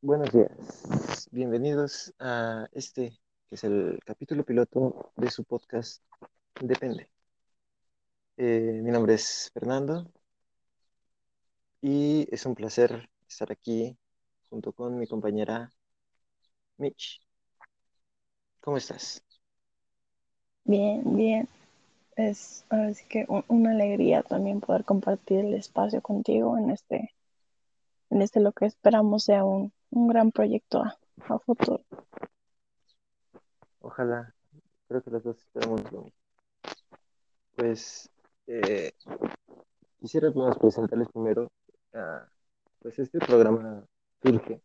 Buenos días, bienvenidos a este que es el capítulo piloto de su podcast Depende. Eh, mi nombre es Fernando y es un placer estar aquí junto con mi compañera Mitch. ¿Cómo estás? Bien, bien. Es ahora que un- una alegría también poder compartir el espacio contigo en este, en este lo que esperamos sea un, un gran proyecto a, futuro. Ojalá, creo que los dos esperamos lo. Pues eh, quisiera más presentarles primero, ah, pues este programa surge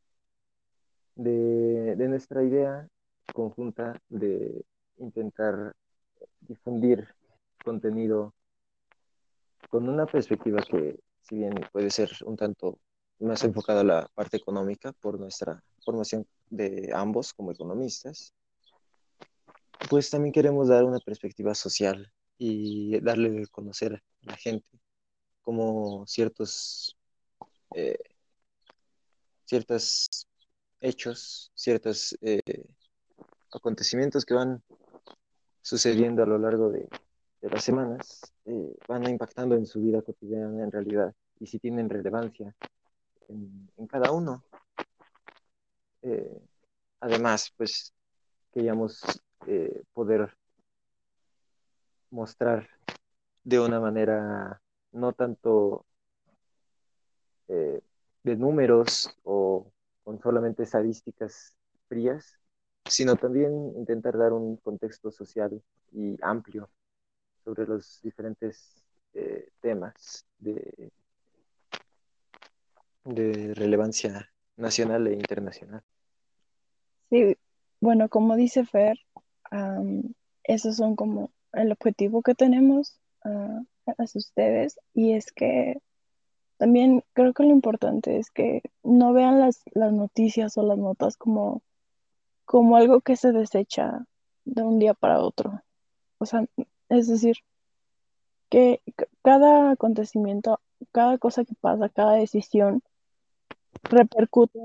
de nuestra idea conjunta de intentar difundir contenido con una perspectiva que, si bien puede ser un tanto más enfocada a la parte económica por nuestra formación de ambos como economistas, pues también queremos dar una perspectiva social y darle a conocer a la gente como ciertos, eh, ciertos hechos, ciertos eh, acontecimientos que van sucediendo a lo largo de, de las semanas eh, van impactando en su vida cotidiana en realidad y si tienen relevancia en, cada uno. Eh, además, pues queríamos eh, poder mostrar de una manera no tanto eh, de números o con solamente estadísticas frías, sino también intentar dar un contexto social y amplio sobre los diferentes temas de, de relevancia nacional e internacional. Sí, bueno, como dice Fer, esos son como el objetivo que tenemos ah, hacia ustedes y es que también creo que lo importante es que no vean las, las noticias o las notas como, como algo que se desecha de un día para otro. O sea, es decir, que cada acontecimiento, cada cosa que pasa, cada decisión repercute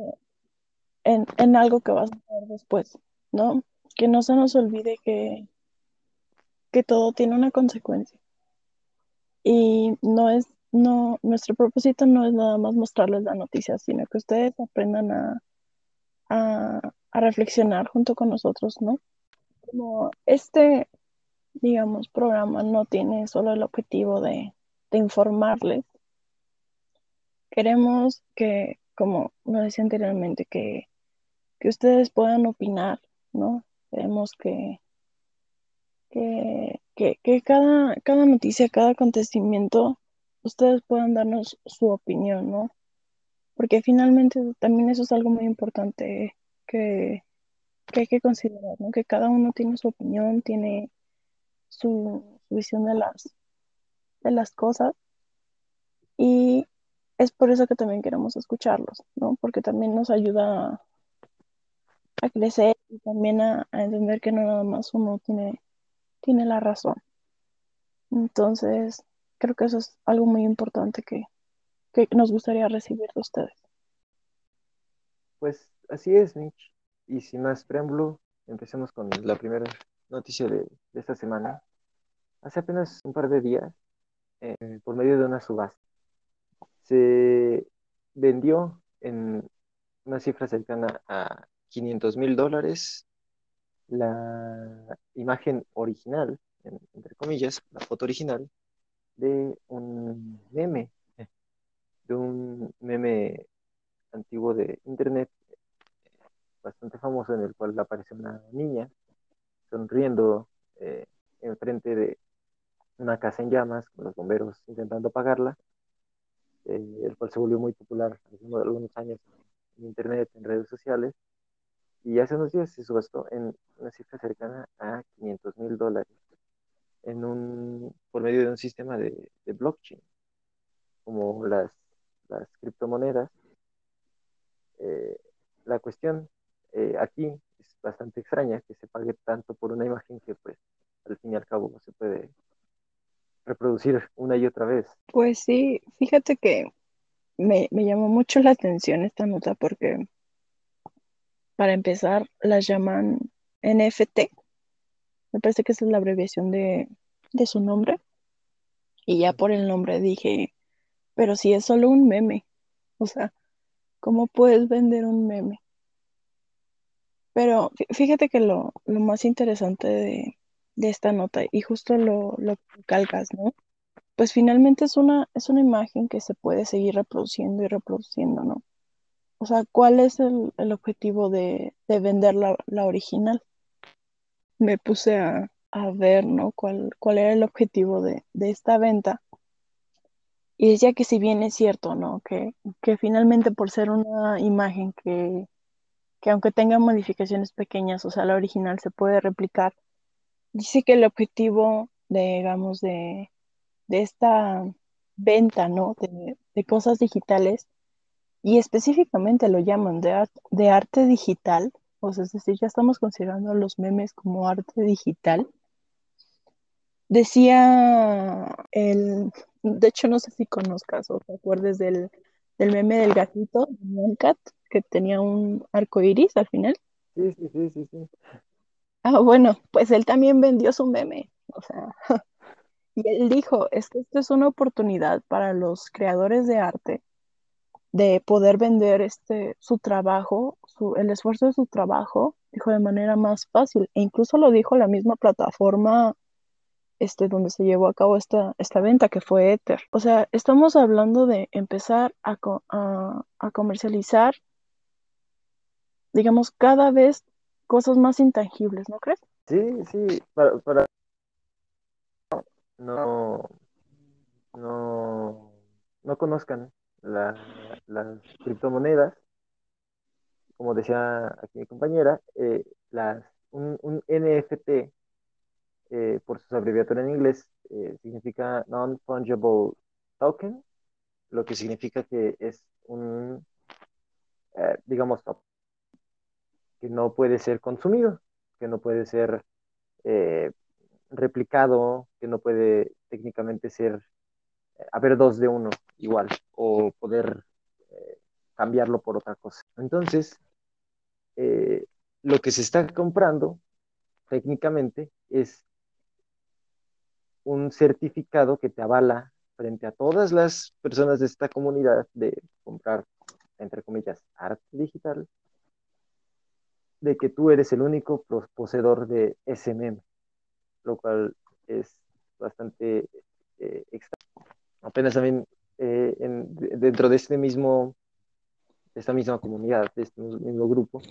en, en algo que vas a hacer después, ¿no? Que no se nos olvide que, que todo tiene una consecuencia. Y no es, no, nuestro propósito no es nada más mostrarles la noticia, sino que ustedes aprendan a, a, a reflexionar junto con nosotros, ¿no? Como este, digamos, programa no tiene solo el objetivo de, de informarles, queremos que, como lo decía anteriormente, que, que ustedes puedan opinar, ¿no? Queremos que, que, que, cada, cada noticia, cada acontecimiento, ustedes puedan darnos su opinión, ¿no? Porque finalmente también eso es algo muy importante que, que hay que considerar, ¿no? Que cada uno tiene su opinión, tiene su, su visión de las, de las cosas y es por eso que también queremos escucharlos, ¿no? Porque también nos ayuda a, crecer y también a, a entender que no nada más uno tiene, tiene la razón. Entonces, creo que eso es algo muy importante que, que nos gustaría recibir de ustedes. Pues así es, Mitch. Y sin más preámbulo, empecemos con la primera noticia de, de esta semana. Hace apenas un par de días, eh, por medio de una subasta, se vendió en una cifra cercana a 500 mil dólares la imagen original, en- entre comillas, la foto original de un meme, de un meme antiguo de internet bastante famoso en el cual aparece una niña sonriendo eh, enfrente de una casa en llamas, con los bomberos intentando apagarla, eh, el cual se volvió muy popular hace unos, algunos años en internet, en redes sociales, y hace unos días se subastó en una cifra cercana a 500 mil dólares en un, por medio de un sistema de, blockchain, como las, las criptomonedas. Eh, la cuestión eh, aquí es bastante extraña que se pague tanto por una imagen que pues al fin y al cabo se puede reproducir una y otra vez. Pues sí, fíjate que me, me llamó mucho la atención esta nota porque para empezar, las llaman NFT. Me parece que esa es la abreviación de, de su nombre. Y ya por el nombre dije, pero si es solo un meme, o sea, ¿cómo puedes vender un meme? Pero fíjate que lo, lo más interesante de, de esta nota, y justo lo, lo calcas, ¿no? Pues finalmente es una, es una imagen que se puede seguir reproduciendo y reproduciendo, ¿no? O sea, ¿cuál es el, el objetivo de, de vender la, la, original? Me puse a, a ver, ¿no? ¿Cuál, ¿Cuál era el objetivo de, de esta venta? Y decía que si bien es cierto, ¿no? Que, que finalmente por ser una imagen que, que aunque tenga modificaciones pequeñas, o sea, la original se puede replicar, dice que el objetivo, de, digamos, de, de esta venta, ¿no? De, de, cosas digitales, y específicamente lo llaman de, art, de arte digital, o sea, es decir, ya estamos considerando los memes como arte digital. Decía el, de hecho no sé si conozcas o te acuerdes del, del meme del gatito, de Cat, que tenía un arco iris al final. Sí, sí, sí, sí, sí. Ah, bueno, pues él también vendió su meme, o sea, y él dijo, es que esto es una oportunidad para los creadores de arte de poder vender este, su trabajo, su, el esfuerzo de su trabajo, dijo de manera más fácil, e incluso lo dijo la misma plataforma este, donde se llevó a cabo esta, esta venta, que fue Ether. O sea, estamos hablando de empezar a, a, a comercializar, digamos, cada vez cosas más intangibles, ¿no crees? Sí, sí, para, para... no, no, no conozcan la, las criptomonedas, como decía aquí mi compañera, eh, las, un, NFT eh, por su abreviatura en inglés, eh, significa Non-Fungible Token, lo que significa que es un, digamos, que no puede ser consumido, que no puede ser eh, replicado, que no puede técnicamente ser, eh, haber dos de uno igual, o poder cambiarlo por otra cosa. Entonces, lo que se está comprando técnicamente es un certificado que te avala frente a todas las personas de esta comunidad de comprar, entre comillas, arte digital, de que tú eres el único poseedor de SMM, lo cual es bastante eh, extraño. Apenas también eh, en, dentro de este mismo, esta misma comunidad, de este mismo grupo,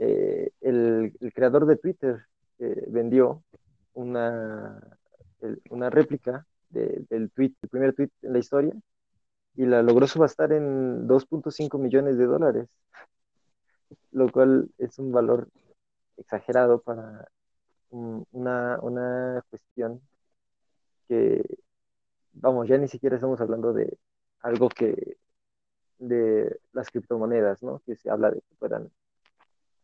eh, el, creador de Twitter eh, vendió una una réplica de, del primer tweet en la historia, y la logró subastar en 2.5 millones de dólares, lo cual es un valor exagerado para una, una cuestión que, vamos, ya ni siquiera estamos hablando de algo que de las criptomonedas, ¿no? Que se habla de que puedan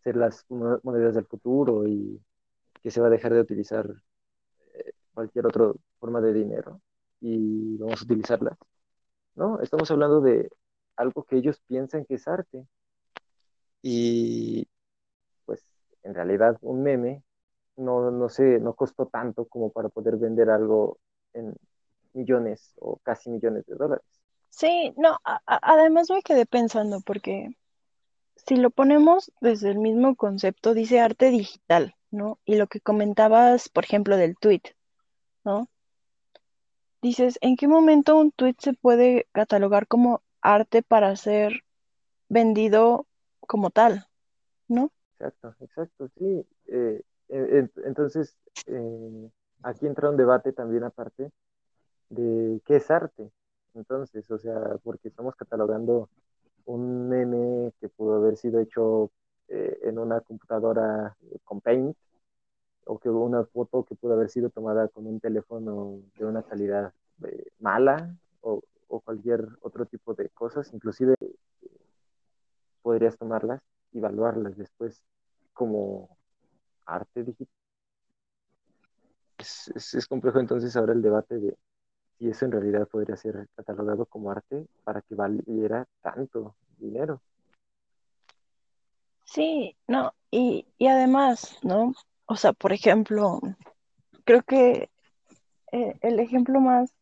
ser las monedas del futuro y que se va a dejar de utilizar cualquier otra forma de dinero y vamos a utilizarla. No, estamos hablando de algo que ellos piensan que es arte. Y pues en realidad un meme no, no sé, no costó tanto como para poder vender algo en millones o casi millones de dólares. Sí, no, a, además me quedé pensando porque si lo ponemos desde el mismo concepto, dice arte digital, ¿no? Y lo que comentabas, por ejemplo, del tweet, ¿no? Dices, ¿en qué momento un tweet se puede catalogar como arte para ser vendido como tal? ¿No? Exacto, exacto, sí. Eh, entonces, eh, aquí entra un debate también aparte de qué es arte. Entonces, o sea, porque estamos catalogando un meme que pudo haber sido hecho eh, en una computadora con Paint, o que una foto que pudo haber sido tomada con un teléfono de una calidad mala o, o, cualquier otro tipo de cosas, inclusive podrías tomarlas y evaluarlas después como arte digital. Es, es, es, complejo entonces ahora el debate de si eso en realidad podría ser catalogado como arte para que valiera tanto dinero. Sí, no, y, y además, ¿no? O sea, por ejemplo, creo que eh, el ejemplo más,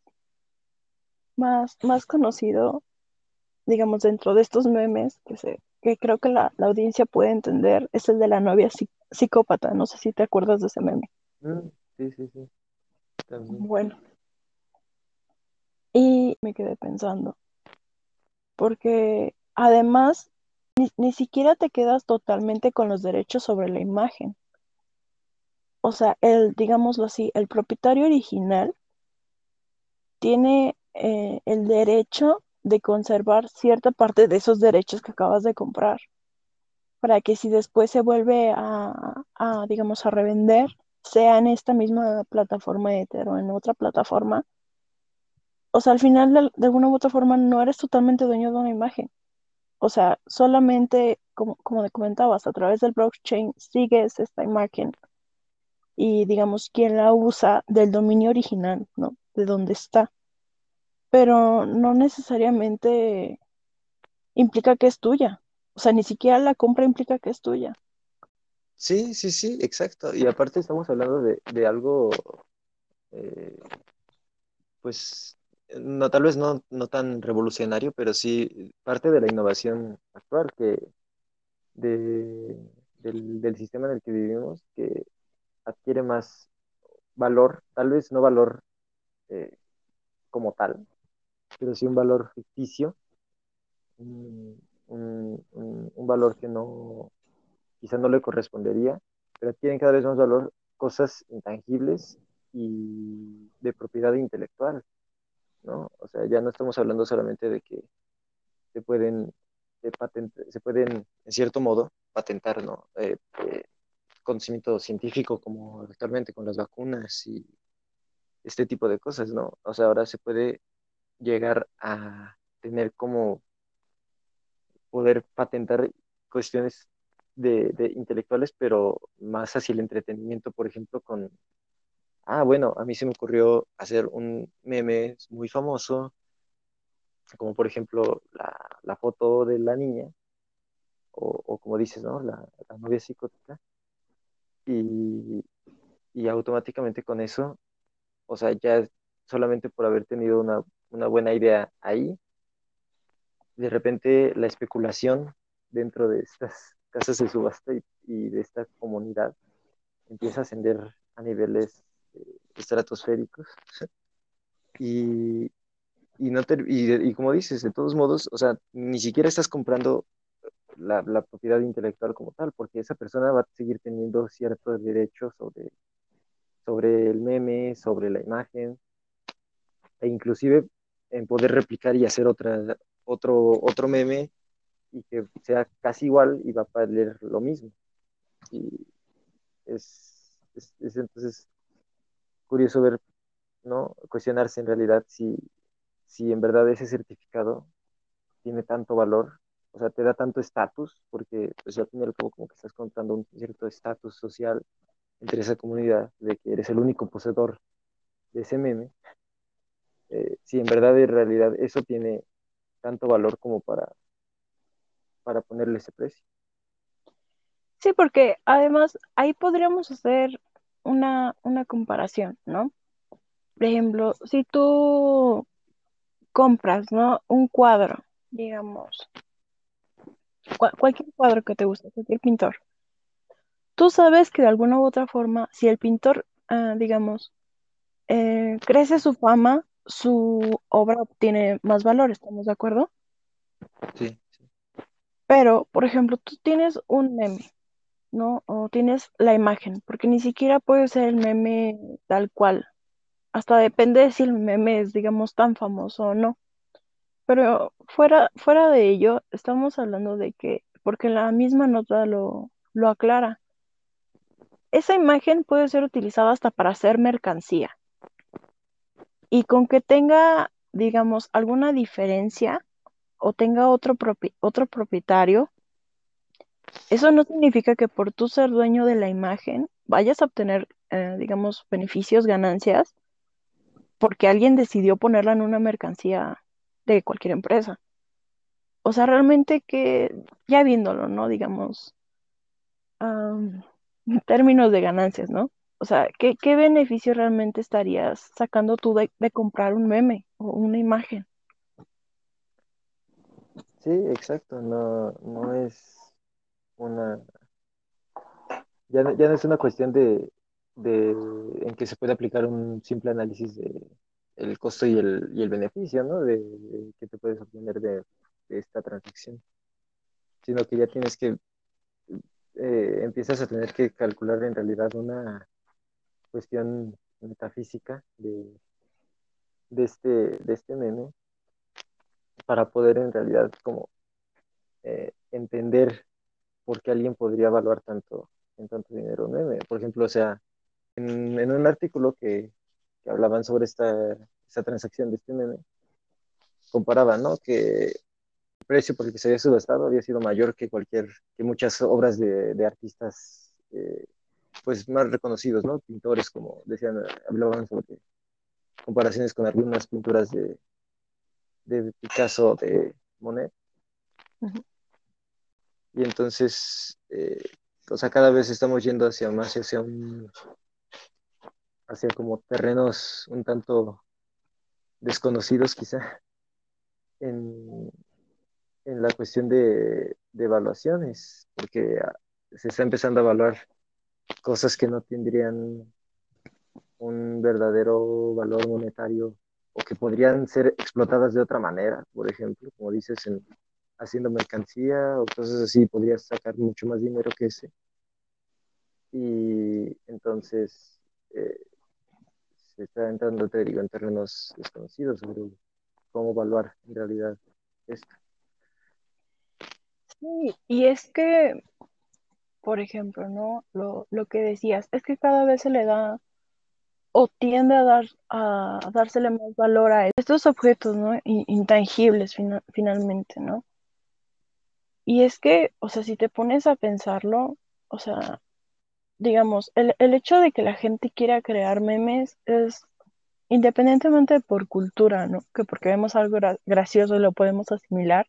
más, más conocido, digamos, dentro de estos memes que, se, que creo que la, la audiencia puede entender es el de la novia psi- psicópata. No sé si te acuerdas de ese meme. Mm, sí, sí, sí, también. Bueno, y me quedé pensando, porque además ni, ni siquiera te quedas totalmente con los derechos sobre la imagen. O sea, el, digámoslo así, el propietario original tiene eh, el derecho de conservar cierta parte de esos derechos que acabas de comprar, para que si después se vuelve a, a, digamos, a revender, sea en esta misma plataforma Ether o en otra plataforma, o sea, al final de, de alguna u otra forma no eres totalmente dueño de una imagen. O sea, solamente, como, como te comentabas, a través del blockchain sigues esta imagen y digamos quién la usa del dominio original, ¿no? De dónde está. Pero no necesariamente implica que es tuya. O sea, ni siquiera la compra implica que es tuya. Sí, sí, sí, exacto. Y aparte estamos hablando de, de algo, eh, pues, no, tal vez no, no tan revolucionario, pero sí parte de la innovación actual que de, del, del sistema en el que vivimos, que adquiere más valor, tal vez no valor eh, como tal, pero sí un valor ficticio, un, un, un, valor que no, quizá no le correspondería, pero tienen cada vez más valor cosas intangibles y de propiedad intelectual, ¿no? O sea, ya no estamos hablando solamente de que se pueden, se pueden en cierto modo, patentar, ¿no? Eh, eh, conocimiento científico como actualmente con las vacunas y este tipo de cosas, ¿no? O sea, ahora se puede llegar a tener como poder patentar cuestiones de, intelectuales, pero más hacia el entretenimiento, por ejemplo, con, ah, bueno, a mí se me ocurrió hacer un meme muy famoso, como por ejemplo la, la foto de la niña, o, o como dices, ¿no? La, la novia psicótica, y, y automáticamente con eso, o sea, ya solamente por haber tenido una, una buena idea ahí, de repente la especulación dentro de estas casas de subasta y, de esta comunidad empieza a ascender a niveles eh, estratosféricos. y, y, no te, y, y, como dices, de todos modos, o sea, ni siquiera estás comprando la, la, propiedad intelectual como tal, porque esa persona va a seguir teniendo ciertos derechos sobre, sobre el meme, sobre la imagen, e inclusive en poder replicar y hacer otra, otro, otro meme y que sea casi igual y va a valer lo mismo. Y es, es, es entonces curioso ver, ¿no? Cuestionarse en realidad si, si en verdad ese certificado tiene tanto valor, o sea, te da tanto estatus, porque pues al fin y al cabo como que estás contando un cierto estatus social entre esa comunidad de que eres el único poseedor de ese meme, eh, si en verdad en realidad eso tiene tanto valor como para, para ponerle ese precio. Sí, porque además ahí podríamos hacer una, una comparación, ¿no? Por ejemplo, si tú compras, ¿no? Un cuadro, digamos, cu- cualquier cuadro que te guste, cualquier pintor, tú sabes que de alguna u otra forma, si el pintor, ah, digamos, eh, crece su fama, su obra obtiene más valor, ¿estamos de acuerdo? Sí, sí. Pero, por ejemplo, tú tienes un meme, ¿no? O tienes la imagen, porque ni siquiera puede ser el meme tal cual. Hasta depende de si el meme es, digamos, tan famoso o no. Pero fuera, fuera de ello, estamos hablando de que, porque la misma nota lo, lo aclara, esa imagen puede ser utilizada hasta para hacer mercancía. Y con que tenga, digamos, alguna diferencia o tenga otro, otro propietario, eso no significa que por tú ser dueño de la imagen vayas a obtener, eh, digamos, beneficios, ganancias, porque alguien decidió ponerla en una mercancía de cualquier empresa. O sea, realmente que ya viéndolo, ¿no? Digamos, en términos de ganancias, ¿no? O sea, ¿qué, beneficio realmente estarías sacando tú de, comprar un meme o una imagen? Sí, exacto, no, no es una, ya ya no es una cuestión de, de en que se puede aplicar un simple análisis de el costo y el, y el beneficio, ¿no? De, de que te puedes obtener de, de esta transacción, sino que ya tienes que, eh, empiezas a tener que calcular en realidad una cuestión metafísica de, este, de este meme para poder en realidad como eh, entender por qué alguien podría evaluar tanto en tanto dinero un meme. Por ejemplo, o sea, en, un artículo que, que, hablaban sobre esta, esta transacción de este meme, comparaban, ¿no? Que el precio por el que se había subastado había sido mayor que cualquier, que muchas obras de, de artistas eh, pues más reconocidos, ¿no? Pintores, como decían, hablaban sobre comparaciones con algunas pinturas de, de Picasso, de Monet. Uh -huh. Y entonces, eh, o sea, cada vez estamos yendo hacia más, hacia un, hacia como terrenos un tanto desconocidos quizá en, en la cuestión de, de, evaluaciones, porque se está empezando a evaluar cosas que no tendrían un verdadero valor monetario o que podrían ser explotadas de otra manera, por ejemplo, como dices, en, haciendo mercancía o cosas así, podrías sacar mucho más dinero que ese. Y entonces eh, se está entrando, te digo, en terrenos desconocidos sobre cómo evaluar en realidad esto. Sí, y es que, por ejemplo, ¿no? Lo, lo que decías, es que cada vez se le da o tiende a, dar, a dársele más valor a estos objetos ¿no? intangibles fina, finalmente, ¿no? Y es que, o sea, si te pones a pensarlo, o sea, digamos, el, el hecho de que la gente quiera crear memes es independientemente por cultura, ¿no? Que porque vemos algo gra gracioso lo podemos asimilar.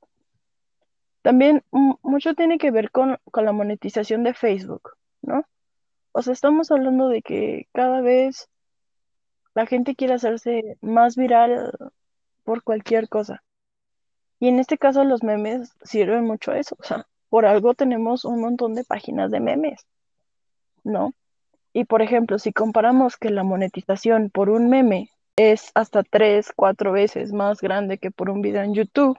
También mucho tiene que ver con, con la monetización de Facebook, ¿no? O sea, estamos hablando de que cada vez la gente quiere hacerse más viral por cualquier cosa. Y en este caso los memes sirven mucho a eso. O sea, por algo tenemos un montón de páginas de memes, ¿no? Y por ejemplo, si comparamos que la monetización por un meme es hasta tres, cuatro veces más grande que por un video en YouTube,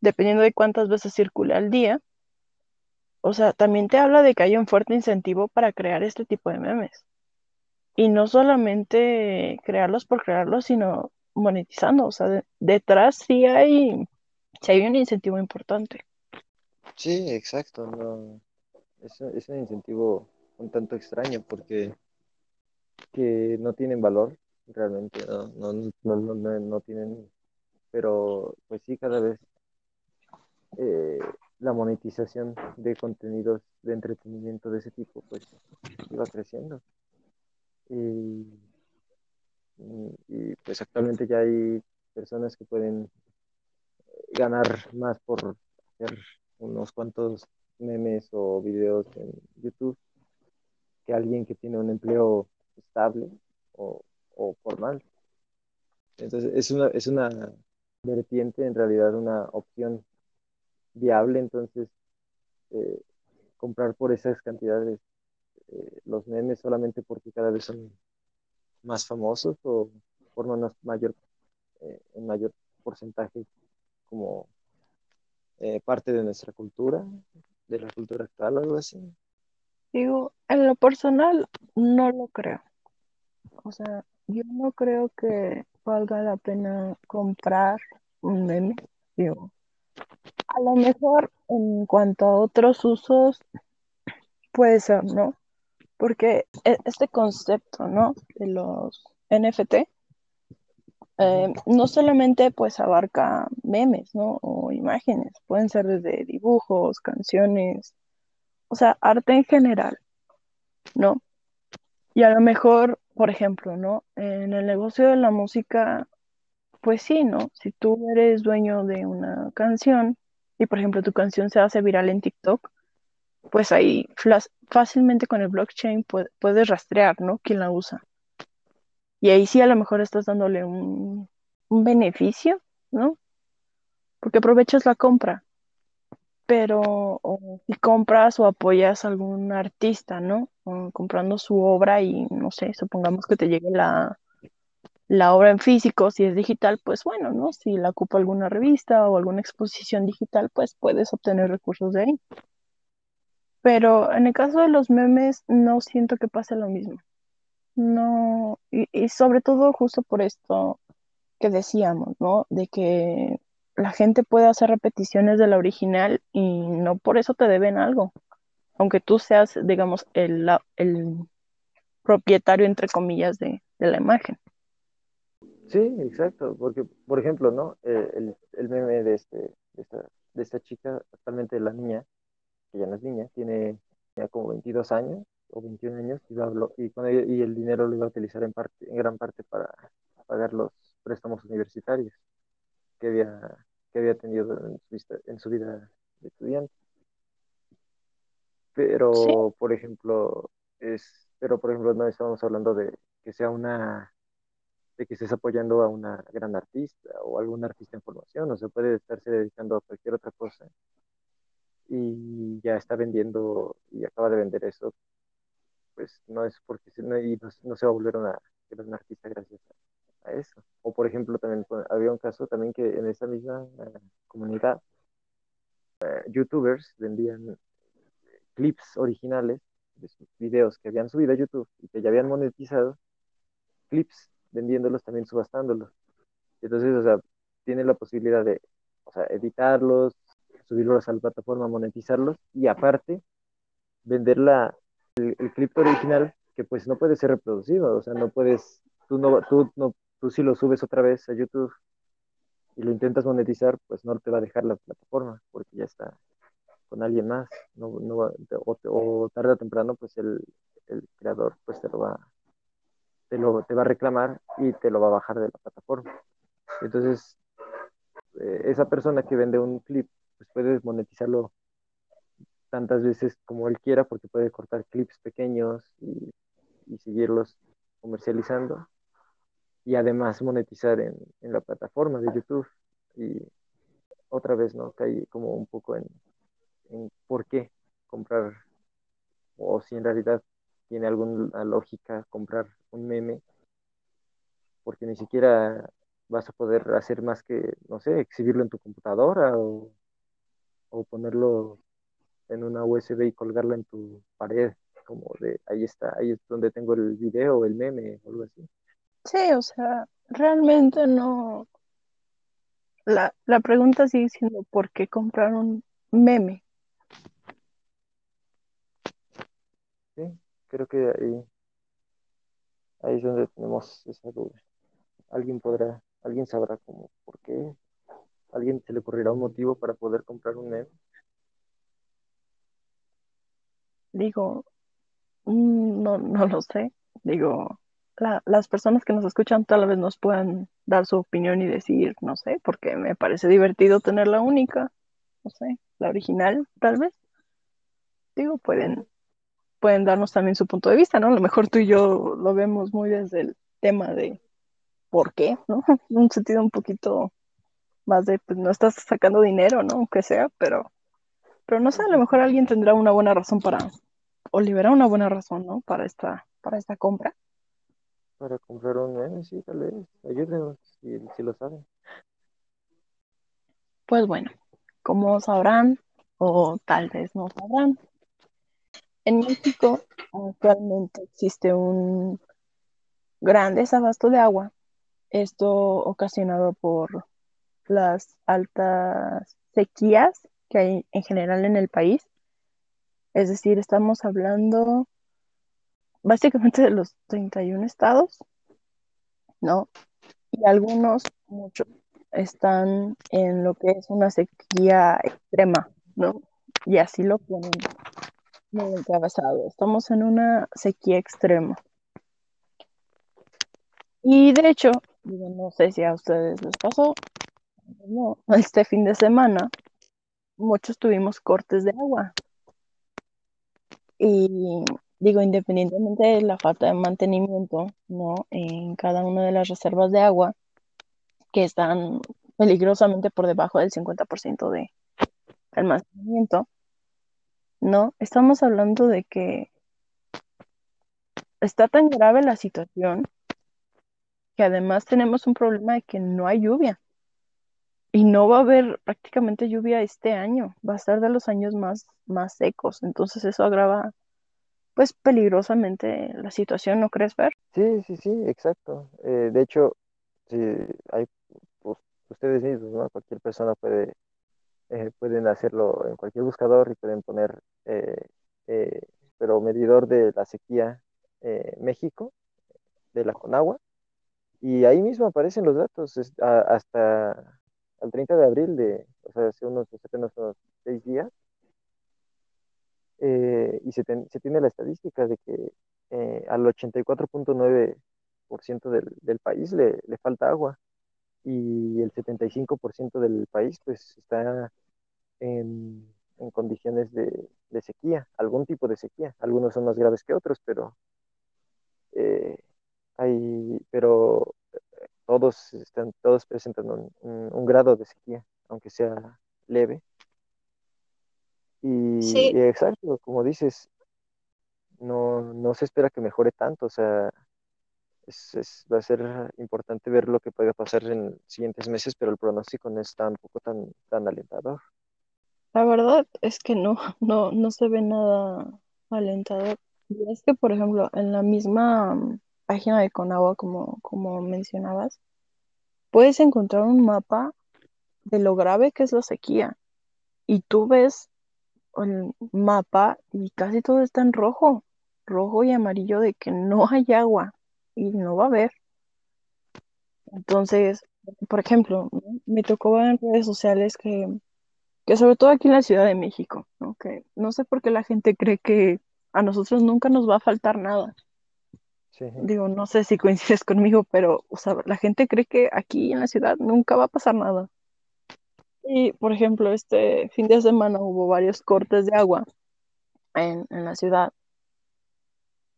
dependiendo de cuántas veces circule al día, o sea, también te habla de que hay un fuerte incentivo para crear este tipo de memes. Y no solamente crearlos por crearlos, sino monetizando. O sea, de, detrás sí hay, sí hay un incentivo importante. Sí, exacto. No, es, es un incentivo un tanto extraño porque que no tienen valor realmente, no, no, no, no, no tienen, pero pues sí, cada vez eh, la monetización de contenidos de entretenimiento de ese tipo pues iba creciendo. Y, y, pues actualmente ya hay personas que pueden ganar más por hacer unos cuantos memes o videos en YouTube que alguien que tiene un empleo estable o, o formal. Entonces es una, es una vertiente, en realidad una opción viable, entonces eh, comprar por esas cantidades eh, los memes solamente porque cada vez son más famosos o forman mayor, eh, en mayor porcentaje como eh, parte de nuestra cultura, de la cultura actual o algo así. Digo, en lo personal no lo creo. O sea, yo no creo que valga la pena comprar un meme. Digo, a lo mejor en cuanto a otros usos, puede ser, ¿no? Porque este concepto, ¿no? De los NFT, eh, no solamente pues abarca memes, ¿no? O imágenes, pueden ser desde dibujos, canciones, o sea, arte en general, ¿no? Y a lo mejor, por ejemplo, ¿no? En el negocio de la música, pues sí, ¿no? Si tú eres dueño de una canción y, por ejemplo, tu canción se hace viral en TikTok, pues ahí fácilmente con el blockchain puedes rastrear, ¿no? ¿Quién la usa? Y ahí sí a lo mejor estás dándole un, un beneficio, ¿no? Porque aprovechas la compra. Pero si compras o apoyas a algún artista, ¿no? comprando su obra y no sé, supongamos que te llegue la, la obra en físico, si es digital, pues bueno, ¿no? Si la ocupa alguna revista o alguna exposición digital, pues puedes obtener recursos de ahí. Pero en el caso de los memes, no siento que pase lo mismo. No, y, sobre todo justo por esto que decíamos, ¿no? De que la gente puede hacer repeticiones de la original y no por eso te deben algo. Aunque tú seas, digamos, el, el propietario, entre comillas, de, la imagen. Sí, exacto, porque, por ejemplo, ¿no? Eh, el, el, meme de, este, de, esta, de esta chica, actualmente la niña, que ya no es niña, tiene ya como 22 años o 21 años y, y, con y el dinero lo iba a utilizar en, parte, en gran parte para pagar los préstamos universitarios que había, que había tenido en su, en su vida de estudiante. Pero, por ejemplo, es, pero por ejemplo, no estamos hablando de que sea una, de que estés apoyando a una gran artista o algún artista en formación, o se puede estarse dedicando a cualquier otra cosa y ya está vendiendo y acaba de vender eso, pues no es porque no, no, se va a volver una artista gracias a, eso. O por ejemplo, también había un caso también que en esa misma eh, comunidad, eh, youtubers vendían clips originales de sus videos que habían subido a YouTube y que ya habían monetizado, clips vendiéndolos también subastándolos. Entonces, o sea, tiene la posibilidad de, o sea, editarlos, subirlos a la plataforma, monetizarlos y aparte vender la, el, clip original que pues no puede ser reproducido, o sea, no puedes, tú no, tú no, tú si lo subes otra vez a YouTube y lo intentas monetizar, pues no te va a dejar la plataforma porque ya está con alguien más, no, no o, tarde o temprano pues el, el, creador pues te lo va te, lo, te va a reclamar y te lo va a bajar de la plataforma. Entonces, eh, esa persona que vende un clip pues puede monetizarlo tantas veces como él quiera porque puede cortar clips pequeños y, seguirlos comercializando y además monetizar en, la plataforma de YouTube y otra vez no cae como un poco en, en por qué comprar o si en realidad tiene alguna lógica comprar un meme porque ni siquiera vas a poder hacer más que, no sé, exhibirlo en tu computadora o o ponerlo en una USB y colgarla en tu pared, como de ahí está, ahí es donde tengo el video, el meme, o algo así. Sí, o sea, realmente no. La, la pregunta sigue siendo: ¿por qué comprar un meme? Sí, creo que ahí, ahí es donde tenemos esa duda. Alguien podrá, alguien sabrá cómo, por qué alguien se le ocurrirá un motivo para poder comprar un meme? Digo, mm, no, no lo sé. Digo, las personas que nos escuchan tal vez nos puedan dar su opinión y decir, no sé, porque me parece divertido tener la única, no sé, la original, tal vez. Digo, pueden, pueden darnos también su punto de vista, ¿no? A lo mejor tú y yo lo vemos muy desde el tema de por qué, ¿no? un sentido un poquito más de, pues no estás sacando dinero, ¿no? Aunque sea, pero, pero no sé, a lo mejor alguien tendrá una buena razón para, o liberar una buena razón, ¿no? Para esta, para esta compra. Para comprar un meme, sí, tal vez, ayúdenos si, si lo saben. Pues bueno, como sabrán, o tal vez no sabrán, en México actualmente existe un gran desabasto de agua, esto ocasionado por las altas sequías que hay en general en el país. Es decir, estamos hablando básicamente de los 31 estados, ¿no? Y algunos, muchos, están en lo que es una sequía extrema, ¿no? Y así lo ponen muy encabezado. Estamos en una sequía extrema. Y de hecho, no sé si a ustedes les pasó, este fin de semana muchos tuvimos cortes de agua. Y digo, independientemente de la falta de mantenimiento, ¿no? En cada una de las reservas de agua, que están peligrosamente por debajo del 50% de almacenamiento, ¿no? Estamos hablando de que está tan grave la situación que además tenemos un problema de que no hay lluvia. Y no va a haber prácticamente lluvia este año, va a ser de los años más, más secos. Entonces eso agrava pues peligrosamente la situación, ¿no crees, Fer? Sí, sí, sí, exacto. Eh, de hecho, si hay pues, ustedes mismos, ¿no? Cualquier persona puede eh, pueden hacerlo en cualquier buscador y pueden poner, eh, eh, pero medidor de la sequía México, de la Conagua, y ahí mismo aparecen los datos hasta el 30 de abril de, o sea, hace unos, unos seis días, y se, se, tiene la estadística de que al 84.9% del, del país le, le falta agua y el 75% del país pues está en, condiciones de, sequía, algún tipo de sequía. Algunos son más graves que otros, pero eh, hay, pero eh, todos están, todos presentan un, grado de sequía, aunque sea leve. Y, exacto, como dices, no, no se espera que mejore tanto, o sea, va a ser importante ver lo que puede pasar en siguientes meses, pero el pronóstico no es tampoco tan, tan alentador. La verdad es que no, no, no se ve nada alentador. Y es que, por ejemplo, en la misma mm, página de Conagua, como, como mencionabas, puedes encontrar un mapa de lo grave que es la sequía. Y tú ves el mapa y casi todo está en rojo, rojo y amarillo de que no hay agua y no va a haber. Entonces, por ejemplo, me tocó ver en redes sociales que que sobre todo aquí en la Ciudad de México, ¿no? Que no sé por qué la gente cree que a nosotros nunca nos va a faltar nada. Digo, no sé si coincides conmigo, pero o sea, la gente cree que aquí en la ciudad nunca va a pasar nada. Y, por ejemplo, este fin de semana hubo varios cortes de agua en, en la ciudad.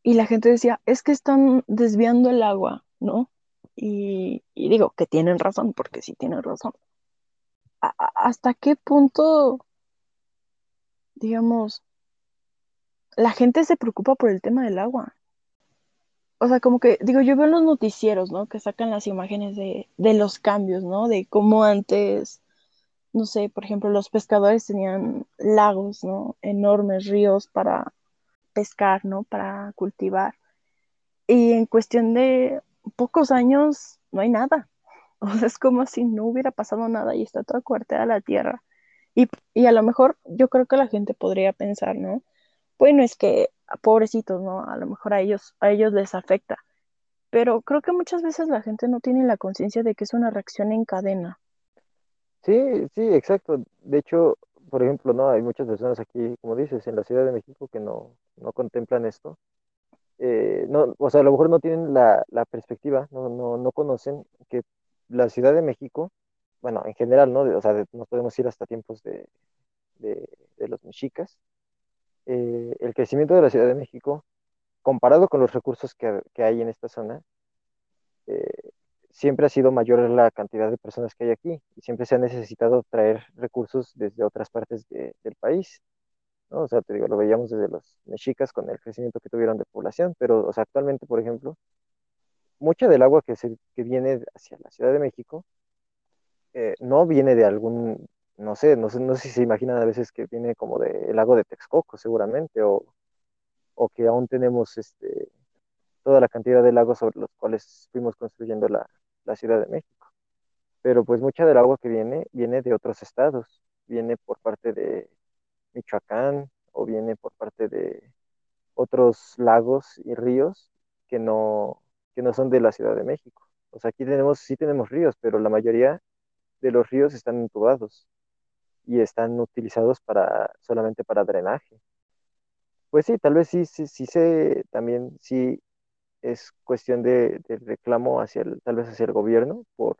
Y la gente decía, es que están desviando el agua, ¿no? Y, digo que tienen razón, porque sí tienen razón hasta qué punto, digamos, la gente se preocupa por el tema del agua. O sea, como que, digo, yo veo en los noticieros, ¿no? Que sacan las imágenes de, de los cambios, ¿no? De cómo antes, no sé, por ejemplo, los pescadores tenían lagos, ¿no? Enormes ríos para pescar, ¿no? Para cultivar. Y en cuestión de pocos años no hay nada. O sea, es como si no hubiera pasado nada y está toda cuarteada la tierra. Y, y, a lo mejor yo creo que la gente podría pensar, ¿no? Bueno, es que pobrecitos, ¿no? A lo mejor a ellos, a ellos les afecta. Pero creo que muchas veces la gente no tiene la conciencia de que es una reacción en cadena. Sí, sí, exacto. De hecho, por ejemplo, no hay muchas personas aquí, como dices, en la Ciudad de México que no, no contemplan esto. Eh, no, o sea, a lo mejor no tienen la, la perspectiva, no, no, no conocen que la Ciudad de México, bueno, en general, ¿no? o sea, nos podemos ir hasta tiempos de, los mexicas. Eh, el crecimiento de la Ciudad de México, comparado con los recursos que, hay en esta zona, siempre ha sido mayor la cantidad de personas que hay aquí y siempre se ha necesitado traer recursos desde otras partes del país. ¿no? O sea, te digo, lo veíamos desde los mexicas con el crecimiento que tuvieron de población, pero o sea, actualmente, por ejemplo, mucha del agua que, se, que viene hacia la Ciudad de México eh, no viene de algún, no sé, no sé, no sé si se imaginan a veces que viene como del lago de Texcoco seguramente, o, o, que aún tenemos este, toda la cantidad de lagos sobre los cuales fuimos construyendo la, la Ciudad de México. Pero pues mucha del agua que viene viene de otros estados, viene por parte de Michoacán o viene por parte de otros lagos y ríos que no, que no son de la Ciudad de México. O sea, aquí tenemos, sí tenemos ríos, pero la mayoría de los ríos están entubados y están utilizados para, solamente para drenaje. Pues sí, tal vez sí, sí, sí sé, también sí es cuestión de, reclamo hacia el, tal vez hacia el gobierno, por,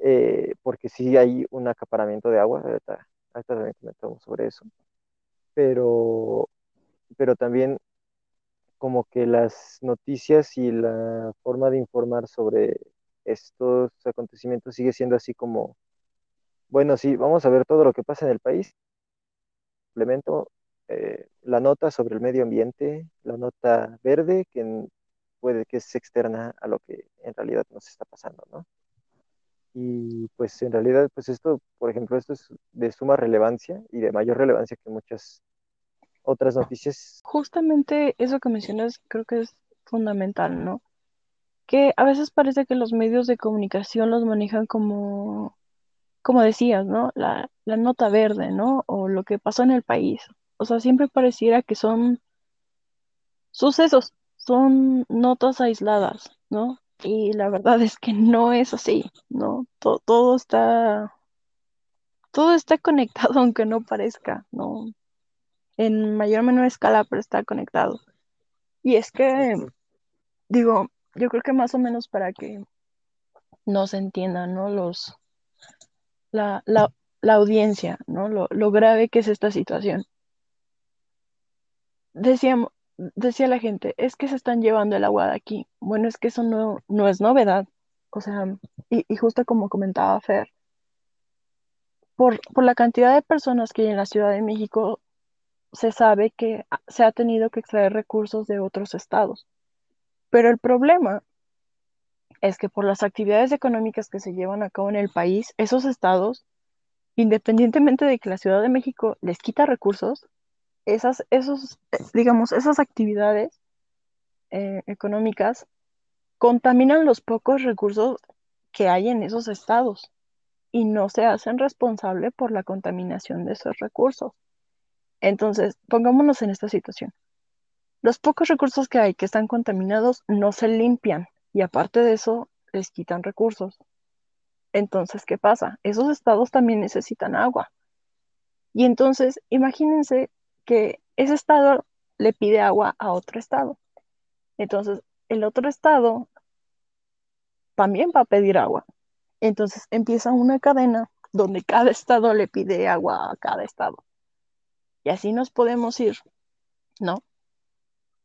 eh, porque sí hay un acaparamiento de agua, ahorita también comentamos sobre eso, pero pero también como que las noticias y la forma de informar sobre estos acontecimientos sigue siendo así como, bueno, sí, vamos a ver todo lo que pasa en el país. Implemento eh, la nota sobre el medio ambiente, la nota verde, que puede que es externa a lo que en realidad nos está pasando, ¿no? Y pues en realidad, pues esto, por ejemplo, esto es de suma relevancia y de mayor relevancia que muchas otras noticias. Justamente eso que mencionas creo que es fundamental, ¿no? Que a veces parece que los medios de comunicación los manejan como, como decías, ¿no? La, la nota verde, ¿no? O lo que pasó en el país. O sea, siempre pareciera que son sucesos, son notas aisladas, ¿no? Y la verdad es que no es así, ¿no? Todo, todo está, todo está conectado, aunque no parezca, ¿no? En mayor o menor escala, pero está conectado. Y es que, digo, yo creo que más o menos para que nos entiendan, ¿no? Los, la, la, la audiencia, ¿no? Lo, lo grave que es esta situación. Decíamos, decía la gente, es que se están llevando el agua de aquí. Bueno, es que eso no, no es novedad. O sea, y, y justo como comentaba Fer, por, por la cantidad de personas que hay en la Ciudad de México, se sabe que se ha tenido que extraer recursos de otros estados. Pero el problema es que por las actividades económicas que se llevan a cabo en el país, esos estados, independientemente de que la Ciudad de México les quita recursos, esas, esos, digamos, esas actividades eh, económicas contaminan los pocos recursos que hay en esos estados y no se hacen responsable por la contaminación de esos recursos. Entonces, pongámonos en esta situación. Los pocos recursos que hay que están contaminados no se limpian y aparte de eso les quitan recursos. Entonces, ¿qué pasa? Esos estados también necesitan agua. Y entonces, imagínense que ese estado le pide agua a otro estado. Entonces, el otro estado también va a pedir agua. Entonces empieza una cadena donde cada estado le pide agua a cada estado. Y así nos podemos ir, ¿no?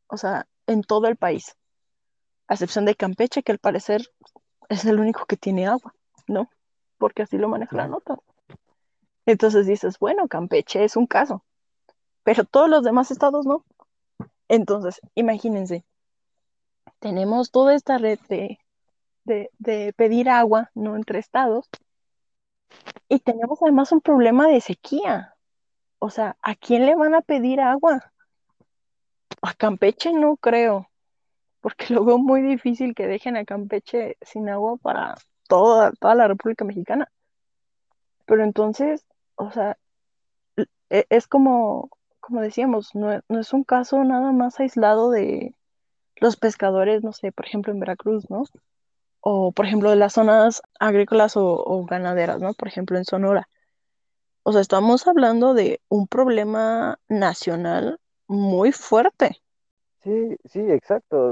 O sea, en todo el país, a excepción de Campeche, que al parecer es el único que tiene agua, ¿no? Porque así lo maneja la nota. Entonces dices, bueno, Campeche es un caso, pero todos los demás estados no. Entonces, imagínense, tenemos toda esta red de, de, de, pedir agua, ¿no? Entre estados, y tenemos además un problema de sequía. O sea, ¿a quién le van a pedir agua? A Campeche no creo, porque lo veo muy difícil que dejen a Campeche sin agua para toda, toda la República Mexicana. Pero entonces, o sea, es como, como decíamos, no, no, es un caso nada más aislado de los pescadores, no sé, por ejemplo en Veracruz, ¿no? O por ejemplo de las zonas agrícolas o, ganaderas, ¿no? Por ejemplo en Sonora. O sea, estamos hablando de un problema nacional muy fuerte. Sí, sí, exacto.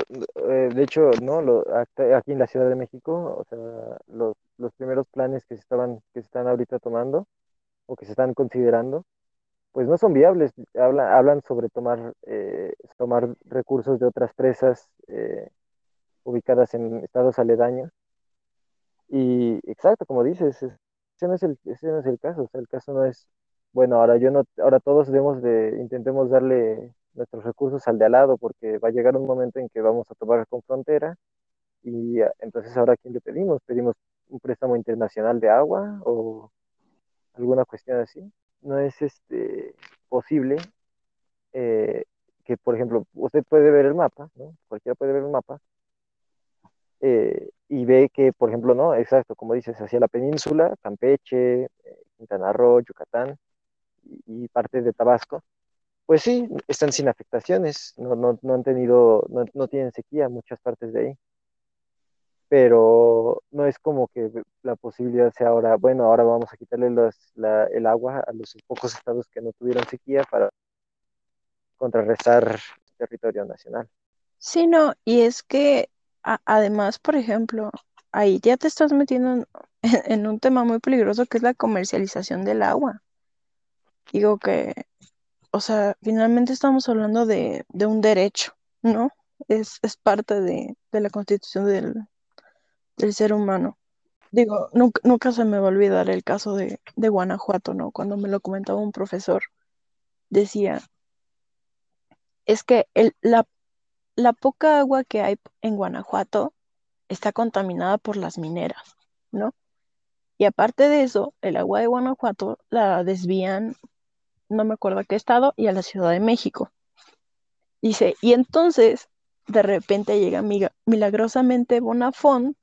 Eh, de hecho, no, aquí en la Ciudad de México, o sea, los, los primeros planes que se estaban, que se están ahorita tomando o que se están considerando, pues no son viables. Hablan, hablan sobre tomar, eh, tomar recursos de otras presas eh, ubicadas en estados aledaños. Y exacto, como dices, ese no es el, ese no es el caso. O sea, el caso no es, bueno, ahora yo no, ahora todos debemos de, intentemos darle nuestros recursos al de al lado, porque va a llegar un momento en que vamos a tomar con frontera. Y entonces ahora, ¿a quién le pedimos? ¿Pedimos un préstamo internacional de agua o alguna cuestión así? No es este, posible eh, que, por ejemplo, usted puede ver el mapa, ¿no? Cualquiera puede ver el mapa eh, y ve que, por ejemplo, no, exacto, como dices, hacia la península, Campeche, Quintana Roo, Yucatán y, y, parte de Tabasco, pues sí, están sin afectaciones, no, no, no han tenido, no, no tienen sequía muchas partes de ahí pero no es como que la posibilidad sea ahora, bueno, ahora vamos a quitarle los, la, el agua a los pocos estados que no tuvieron sequía para contrarrestar territorio nacional. Sí, no, y es que además, por ejemplo, ahí ya te estás metiendo en, en, un tema muy peligroso que es la comercialización del agua. Digo que o sea, finalmente estamos hablando de, un derecho, ¿no? Es, parte de, la constitución del, ser humano. Digo, nunca, se me va a olvidar el caso de, Guanajuato, ¿no? Cuando me lo comentaba un profesor, decía, es que el, la, la poca agua que hay en Guanajuato está contaminada por las mineras, ¿no? Y aparte de eso, el agua de Guanajuato la desvían, no me acuerdo a qué estado, y a la Ciudad de México. Dice, y entonces, de repente llega milagrosamente Bonafont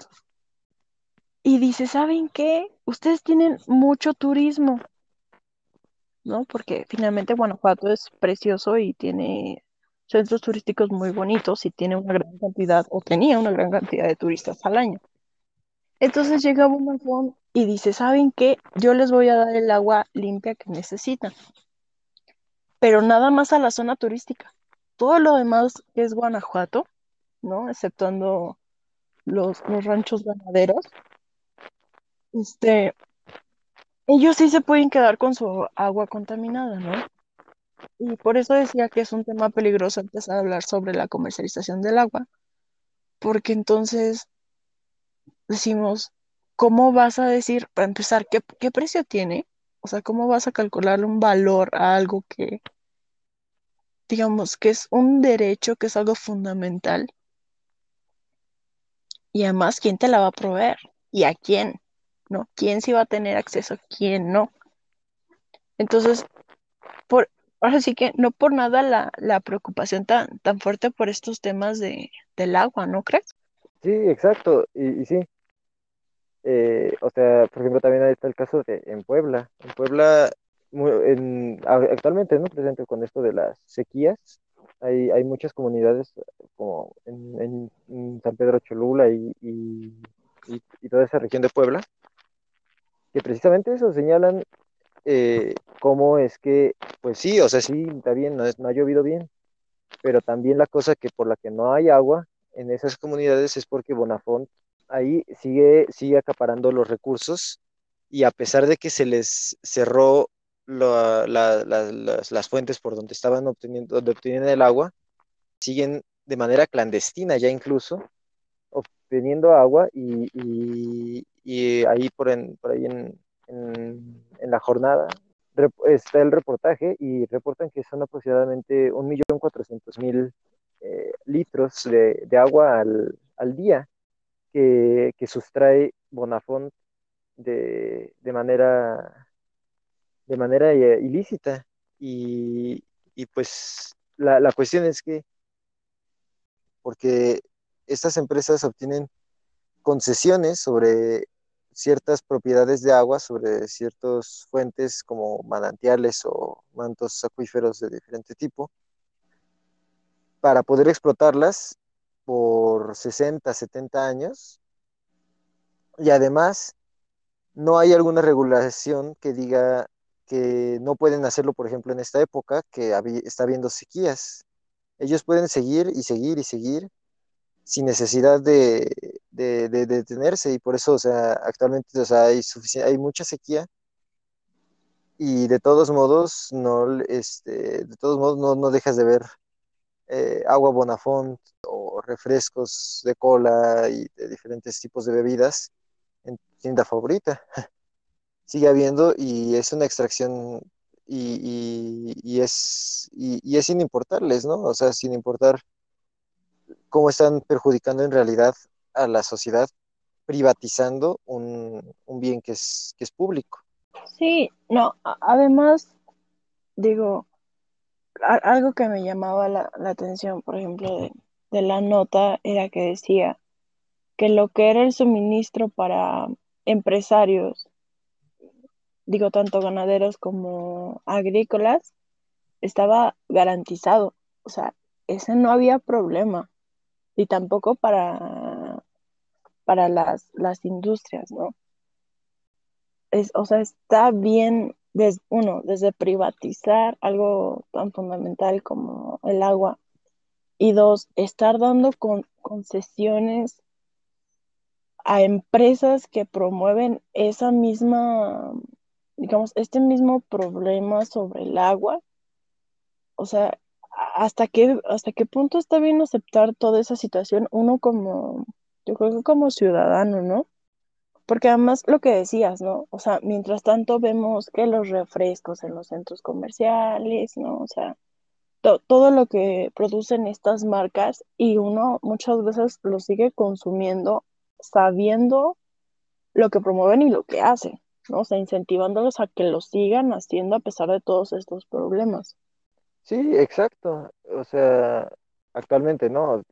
y dice, ¿saben qué? Ustedes tienen mucho turismo, ¿no? Porque finalmente Guanajuato es precioso y tiene centros turísticos muy bonitos y tiene una gran cantidad, o tenía una gran cantidad de turistas al año. Entonces llega Bonafont y dice, ¿saben qué? Yo les voy a dar el agua limpia que necesitan, pero nada más a la zona turística. Todo lo demás que es Guanajuato, ¿no? Exceptuando los, los ranchos ganaderos, este, ellos sí se pueden quedar con su agua contaminada, ¿no? Y por eso decía que es un tema peligroso empezar a hablar sobre la comercialización del agua, porque entonces decimos, ¿cómo vas a decir, para empezar, qué, precio tiene? O sea, ¿cómo vas a calcular un valor a algo que, digamos, que es un derecho, que es algo fundamental? Y además, ¿quién te la va a proveer? ¿Y a quién? ¿No? ¿Quién sí va a tener acceso? ¿Quién no? Entonces, por, ahora sí que no por nada la, preocupación tan, tan fuerte por estos temas de, del agua, ¿no crees? Sí, exacto, y, y sí, eh, o sea, por ejemplo, también ahí está el caso de en Puebla. En Puebla, en, actualmente, ¿no? Presente con esto de las sequías, hay, hay muchas comunidades como en, San Pedro Cholula y, y, toda esa región de Puebla, que precisamente eso señalan eh, cómo es que, pues sí, o sea, sí, está bien, no, no ha llovido bien, pero también la cosa que por la que no hay agua en esas comunidades es porque Bonafont ahí sigue, sigue acaparando los recursos y a pesar de que se les cerró las, fuentes por donde estaban obteniendo, donde obtenían el agua, siguen de manera clandestina ya incluso obteniendo agua y, ahí por, por ahí en, la jornada está el reportaje y reportan que son aproximadamente 1.400.000 eh, litros de, agua al, al, día que, sustrae Bonafont de, manera, de manera eh, ilícita. Y, pues la, la, cuestión es que, porque estas empresas obtienen concesiones sobre ciertas propiedades de agua, sobre ciertas fuentes como manantiales o mantos acuíferos de diferente tipo, para poder explotarlas por 60, 70 años. Y además, no hay alguna regulación que diga que no pueden hacerlo, por ejemplo, en esta época que está habiendo sequías. Ellos pueden seguir y seguir y seguir sin necesidad de, detenerse y por eso, o sea, actualmente o sea, hay, hay mucha sequía y de todos modos no, este, de todos modos no, no dejas de ver eh, agua Bonafont o refrescos de cola y de diferentes tipos de bebidas en tienda favorita. Sigue habiendo y es una extracción y, es, y, es sin importarles, ¿no? O sea, sin importar cómo están perjudicando en realidad a la sociedad privatizando un, un bien que es, que es público. Sí, no, además, digo, algo que me llamaba la, atención, por ejemplo, de, la nota era que decía que lo que era el suministro para empresarios, digo tanto ganaderos como agrícolas, estaba garantizado. O sea, ese no había problema. Y tampoco para, para las, las industrias, ¿no? Es, o sea, está bien uno, desde privatizar algo tan fundamental como el agua, y dos, estar dando con, concesiones a empresas que promueven esa misma, digamos, este mismo problema sobre el agua, o sea, ¿hasta qué, hasta qué punto está bien aceptar toda esa situación uno como, yo creo que como ciudadano, ¿no? Porque además lo que decías, ¿no? O sea, mientras tanto vemos que los refrescos en los centros comerciales, ¿no? O sea, todo lo que producen estas marcas y uno muchas veces lo sigue consumiendo sabiendo lo que promueven y lo que hacen, ¿no? O sea, incentivándolos a que lo sigan haciendo a pesar de todos estos problemas. Sí, exacto. O sea, actualmente, ¿no?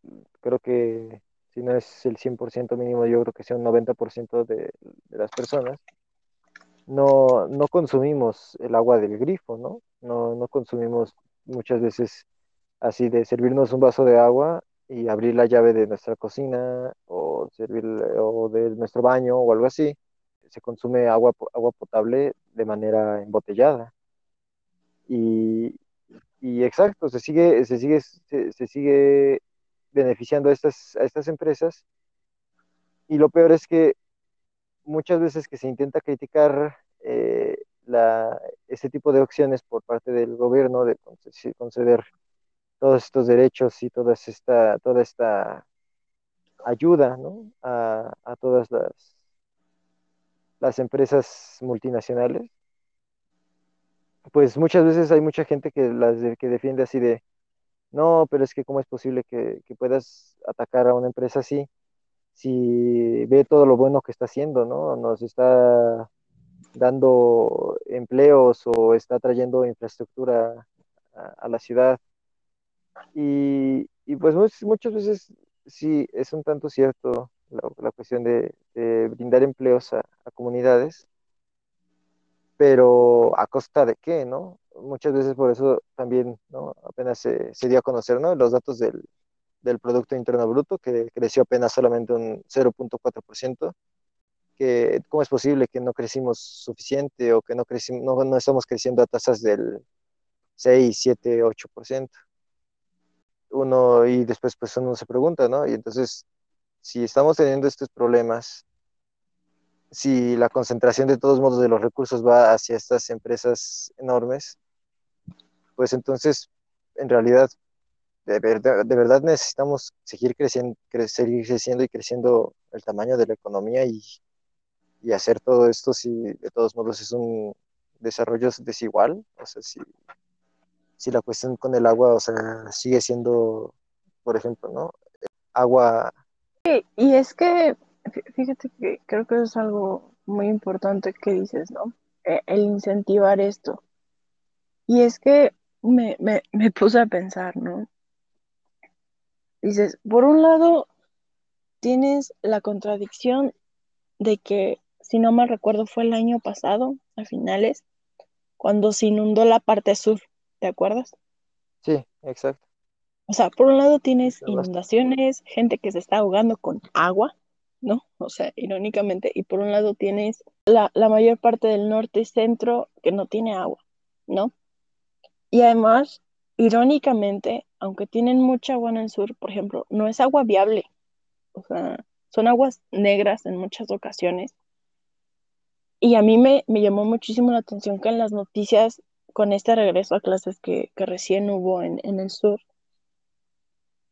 Creo que si no es el 100% mínimo, yo creo que sea un 90% de, de las personas, no, no consumimos el agua del grifo, ¿no? No, no consumimos muchas veces así de servirnos un vaso de agua y abrir la llave de nuestra cocina o servir o de nuestro baño o algo así. Se consume agua, agua potable de manera embotellada. Y, exacto, se sigue, se sigue, se, sigue beneficiando a estas, a estas empresas. Y lo peor es que muchas veces que se intenta criticar eh, la, ese tipo de opciones por parte del gobierno de conceder todos estos derechos y toda esta, toda esta ayuda ¿no? a, a, todas las, las empresas multinacionales, pues muchas veces hay mucha gente que, las que defiende así de, no, pero es que cómo es posible que, que, puedas atacar a una empresa así si ve todo lo bueno que está haciendo, ¿no? Nos está dando empleos o está trayendo infraestructura a, a la ciudad. Y, y pues muchas, muchas, veces sí es un tanto cierto la, la cuestión de, de, brindar empleos a, a, comunidades, pero a costa de qué, ¿no? Muchas veces por eso también, ¿no? Apenas se, se dio a conocer, ¿no? Los datos del, del Producto Interno Bruto, que creció apenas solamente un 0.4%, que cómo es posible que no crecimos suficiente o que no, crecimos, no, no estamos creciendo a tasas del 6, 7, 8%. Uno, y después pues uno se pregunta, ¿no? Y entonces, si estamos teniendo estos problemas, si la concentración de todos modos de los recursos va hacia estas empresas enormes, pues entonces, en realidad, de verdad, necesitamos seguir creciendo, cre seguir creciendo y creciendo el tamaño de la economía y, y hacer todo esto si de todos modos es un desarrollo desigual, o sea, si, si la cuestión con el agua, o sea, sigue siendo, por ejemplo, ¿no? Agua. Y es que, fíjate que creo que es algo muy importante que dices, ¿no? El incentivar esto. Y es que me, me, me puse a pensar, ¿no? Dices, por un lado, tienes la contradicción de que si no mal recuerdo, fue el año pasado, a finales, cuando se inundó la parte sur, ¿te acuerdas? Sí, exacto. O sea, por un lado tienes inundaciones, gente que se está ahogando con agua, ¿no? O sea, irónicamente, y por un lado tienes la, la mayor parte del norte y centro que no tiene agua, ¿no? Y además, irónicamente, aunque tienen mucha agua en el sur, por ejemplo, no es agua viable, o sea, son aguas negras en muchas ocasiones y a mí me, me, llamó muchísimo la atención que en las noticias, con este regreso a clases que, que recién hubo en, en, el sur,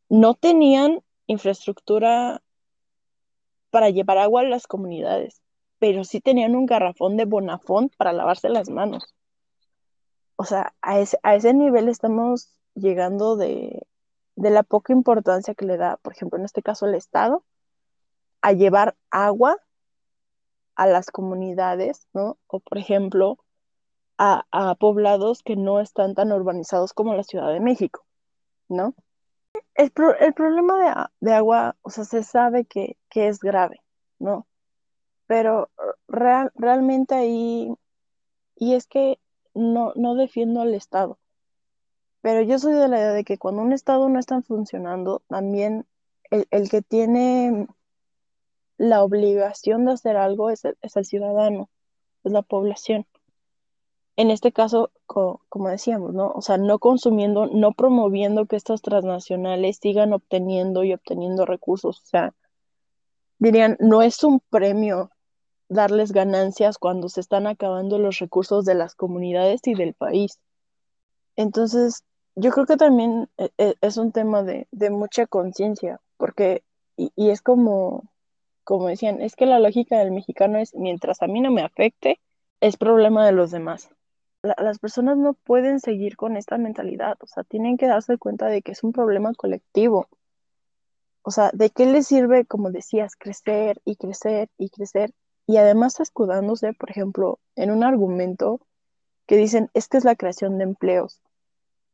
no tenían infraestructura para llevar agua a las comunidades, pero sí tenían un garrafón de Bonafont para lavarse las manos. O sea, a ese, a ese nivel estamos llegando de, de la poca importancia que le da, por ejemplo, en este caso el Estado, a llevar agua a las comunidades, ¿no? O por ejemplo, a, a, poblados que no están tan urbanizados como la Ciudad de México, ¿no? El, el problema de, de, agua, o sea, se sabe que, que es grave, ¿no? Pero real, realmente ahí, y es que no, no defiendo al Estado, pero yo soy de la idea de que cuando un Estado no está funcionando, también el, el que tiene la obligación de hacer algo es el, es el ciudadano, es la población. En este caso, co como decíamos, ¿no? O sea, no consumiendo, no promoviendo que estas transnacionales sigan obteniendo y obteniendo recursos. O sea, dirían, no es un premio darles ganancias cuando se están acabando los recursos de las comunidades y del país. Entonces, yo creo que también e, e, es un tema de, mucha conciencia, porque, y, y, es como, como decían, es que la lógica del mexicano es, mientras a mí no me afecte, es problema de los demás. Las personas no pueden seguir con esta mentalidad, o sea, tienen que darse cuenta de que es un problema colectivo. O sea, ¿de qué les sirve, como decías, crecer y crecer y crecer? Y además escudándose, por ejemplo, en un argumento que dicen, es es la creación de empleos.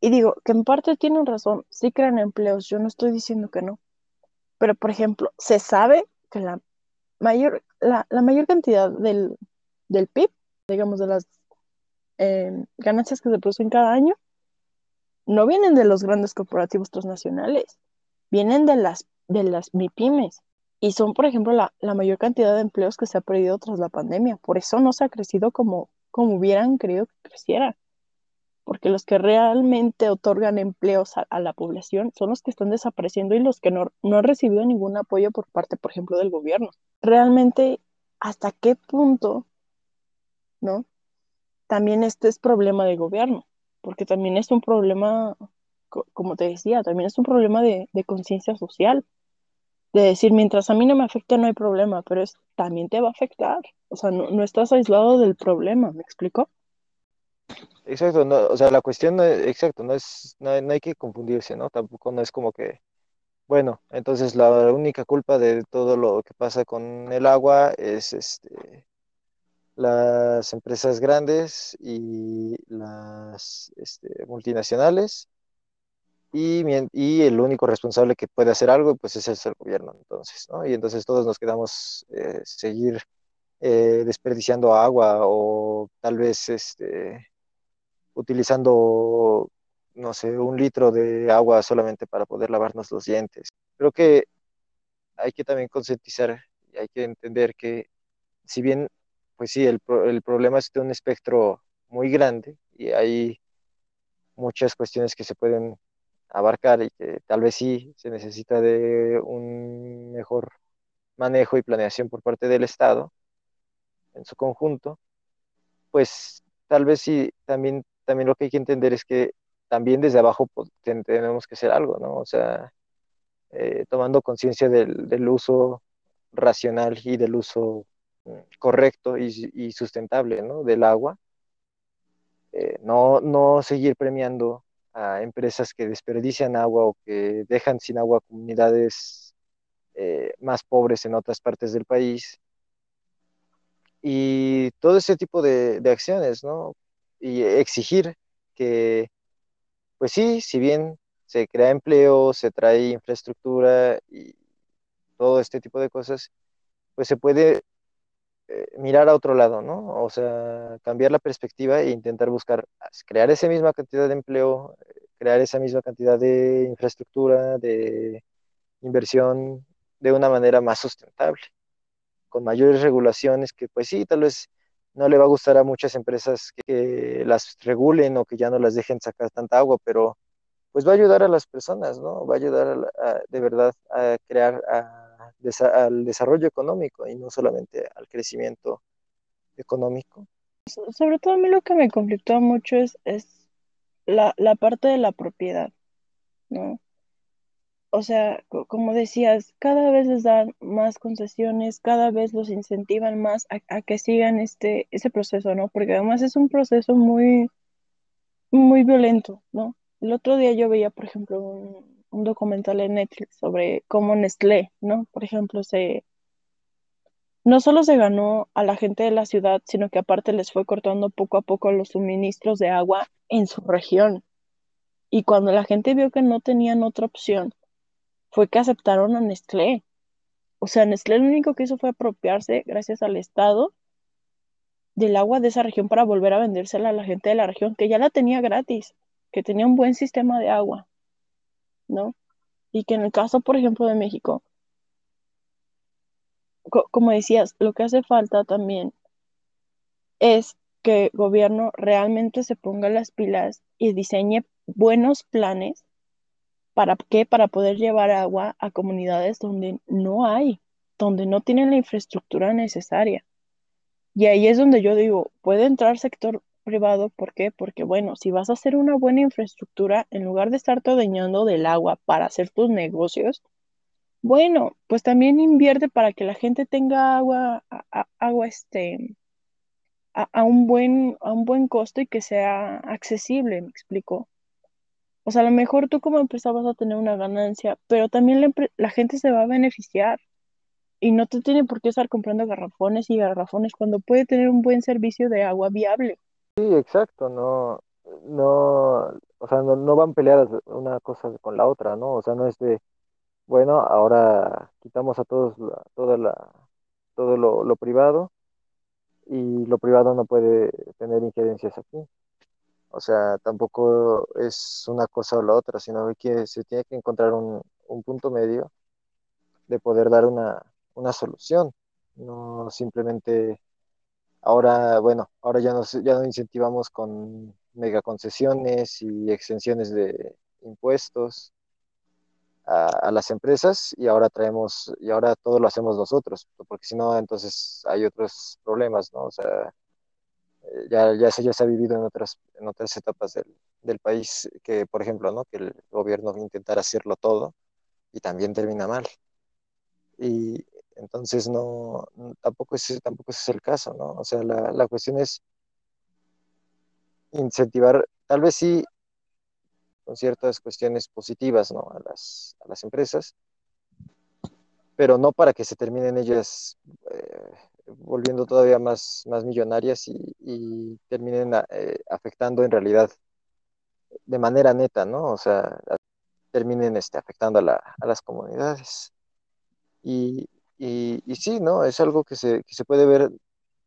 Y digo, que en parte tienen razón, sí crean empleos, yo no estoy diciendo que no. Pero, por ejemplo, se sabe que la mayor, la, mayor cantidad del, del PIB, digamos, de las em, ganancias que se producen cada año, no vienen de los grandes corporativos transnacionales, vienen de las, de las MIPIMES. Y son, por ejemplo, la, la, mayor cantidad de empleos que se ha perdido tras la pandemia. Por eso no se ha crecido como, como hubieran querido que creciera porque los que realmente otorgan empleos a, la población son los que están desapareciendo y los que no, no han recibido ningún apoyo por parte, por ejemplo, del gobierno. Realmente, ¿hasta qué punto, no? También este es problema de gobierno, porque también es un problema, como te decía, también es un problema de, conciencia social, de decir, mientras a mí no me afecta no hay problema, pero también te va a afectar, o sea, no, no estás aislado del problema, ¿me explico? Exacto, no, o sea, la cuestión, no es- exacto, no es, no, no hay que confundirse, ¿no? Tampoco no es como que, bueno, entonces la única culpa de todo lo que pasa con el agua es este, las empresas grandes y las este, multinacionales y, y el único responsable que puede hacer algo, pues es el gobierno, entonces, ¿no? Y entonces todos nos quedamos eh, seguir eh, desperdiciando agua o tal vez este utilizando, no sé, un litro de agua solamente para poder lavarnos los dientes. Creo que hay que también concientizar y hay que entender que si bien, pues sí, el, el problema es de un espectro muy grande y hay muchas cuestiones que se pueden abarcar y que tal vez sí se necesita de un mejor manejo y planeación por parte del Estado en su conjunto, pues tal vez sí también también lo que hay que entender es que también desde abajo pues, tenemos que hacer algo, ¿no? O sea, eh, tomando conciencia del, uso racional y del uso correcto y, sustentable, ¿no? Del agua. Eh, no, no seguir premiando a empresas que desperdician agua o que dejan sin agua comunidades eh, más pobres en otras partes del país. Y todo ese tipo de, de acciones, ¿no? y exigir que, pues sí, si bien se crea empleo, se trae infraestructura y todo este tipo de cosas, pues se puede mirar a otro lado, ¿no? O sea, cambiar la perspectiva e intentar buscar crear esa misma cantidad de empleo, crear esa misma cantidad de infraestructura, de inversión de una manera más sustentable, con mayores regulaciones que, pues sí, tal vez no le va a gustar a muchas empresas que, las regulen o que ya no las dejen sacar tanta agua, pero pues va a ayudar a las personas, ¿no? Va a ayudar de verdad a crear al desarrollo económico y no solamente al crecimiento económico. Sobre todo a mí lo que me conflictó mucho es, es la, la parte de la propiedad, ¿no? o sea, como decías, cada vez les dan más concesiones, cada vez los incentivan más a, que sigan este, ese proceso, ¿no? Porque además es un proceso muy, muy violento, ¿no? El otro día yo veía, por ejemplo, un, un documental en Netflix sobre cómo Nestlé, ¿no? Por ejemplo, se, no solo se ganó a la gente de la ciudad, sino que aparte les fue cortando poco a poco los suministros de agua en su región. Y cuando la gente vio que no tenían otra opción, fue que aceptaron a Nestlé. O sea, Nestlé lo único que hizo fue apropiarse, gracias al Estado, del agua de esa región para volver a vendérsela a la gente de la región, que ya la tenía gratis, que tenía un buen sistema de agua, ¿no? Y que en el caso, por ejemplo, de México, como decías, lo que hace falta también es que el gobierno realmente se ponga las pilas y diseñe buenos planes ¿Para qué? Para poder llevar agua a comunidades donde no hay, donde no tienen la infraestructura necesaria. Y ahí es donde yo digo, puede entrar sector privado. ¿Por qué? Porque, bueno, si vas a hacer una buena infraestructura, en lugar de estarte adueñando del agua para hacer tus negocios, bueno, pues también invierte para que la gente tenga agua, agua este, a, un buen, a un buen costo y que sea accesible, me explico. O sea, a lo mejor tú como empresa vas a tener una ganancia, pero también la, la gente se va a beneficiar y no te tiene por qué estar comprando garrafones y garrafones cuando puede tener un buen servicio de agua viable. Sí, exacto, no, no, o sea, no, van peleadas una cosa con la otra, ¿no? O sea, no es de, bueno, ahora quitamos a todos toda la, todo lo, lo, privado y lo privado no puede tener injerencias aquí. O sea, tampoco es una cosa o la otra, sino que se tiene que encontrar un, un punto medio de poder dar una, una solución, no simplemente ahora, bueno, ahora ya, nos, ya no incentivamos con megaconcesiones y extensiones de impuestos a, las empresas y ahora traemos, y ahora todo lo hacemos nosotros, porque si no, entonces hay otros problemas, ¿no? O sea, eh, ya, ya, se, ya se ha vivido en otras, en otras etapas del, del país que, por ejemplo, ¿no? Que el gobierno intentara hacerlo todo y también termina mal. Y entonces no, tampoco es, tampoco ese es el caso, ¿no? O sea, la, la cuestión es incentivar, tal vez sí, con ciertas cuestiones positivas, ¿no? A las, a las empresas, pero no para que se terminen ellas eh, volviendo todavía más, más millonarias y, y terminen eh, afectando en realidad de manera neta, ¿no? O sea, terminen este, afectando a, la, a las comunidades. Y, y, y, sí, ¿no? Es algo que se, que se puede ver,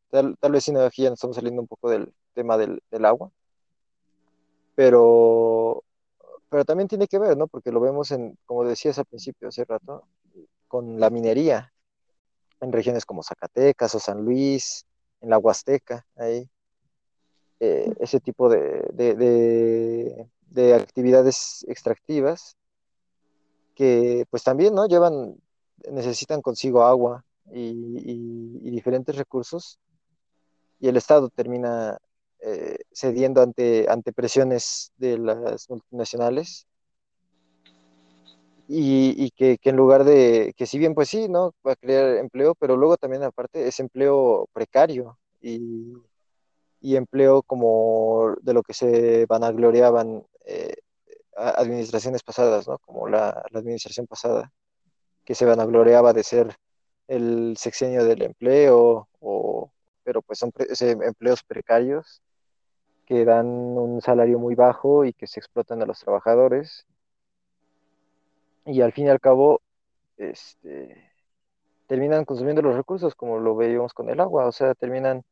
tal, tal vez sin aquí ya estamos saliendo un poco del tema del, del agua, pero pero también tiene que ver, ¿no? Porque lo vemos en, como decías al principio, hace rato, con la minería en regiones como Zacatecas o San Luis, en la Huasteca, ahí, eh, ese tipo de, de, de, de, actividades extractivas que pues también, ¿no? Llevan, necesitan consigo agua y, diferentes recursos y el Estado termina eh, cediendo ante, ante presiones de las multinacionales y, que, en lugar de, que si bien pues sí, ¿no? Va a crear empleo, pero luego también aparte es empleo precario y, empleo como de lo que se vanagloriaban eh, administraciones pasadas, ¿no? Como la administración pasada, que se vanagloriaba de ser el sexenio del empleo, o, pero pues son empleos precarios que dan un salario muy bajo y que se explotan a los trabajadores. Y al fin y al cabo, este, terminan consumiendo los recursos como lo veíamos con el agua, o sea, terminan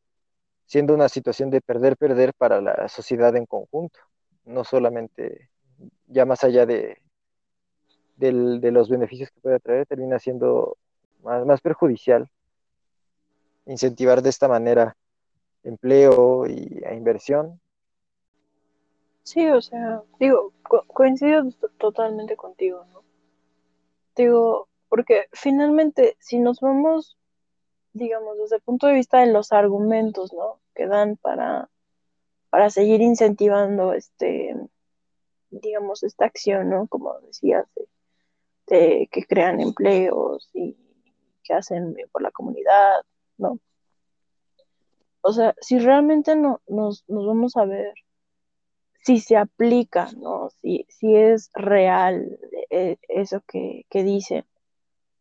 siendo una situación de perder-perder para la sociedad en conjunto, no solamente ya más allá de, de, de los beneficios que puede traer, termina siendo más, más perjudicial incentivar de esta manera empleo y a inversión Sí, o sea, digo, co coincido totalmente contigo, ¿no? Digo, porque finalmente, si nos vamos, digamos, desde el punto de vista de los argumentos, ¿no? Que dan para, para seguir incentivando este, digamos, esta acción, ¿no? Como decías, de, de que crean empleos y que hacen por la comunidad, ¿no? O sea, si realmente no, nos, nos vamos a ver si se aplica, ¿no? Si, si es real eh, eso que, que dicen.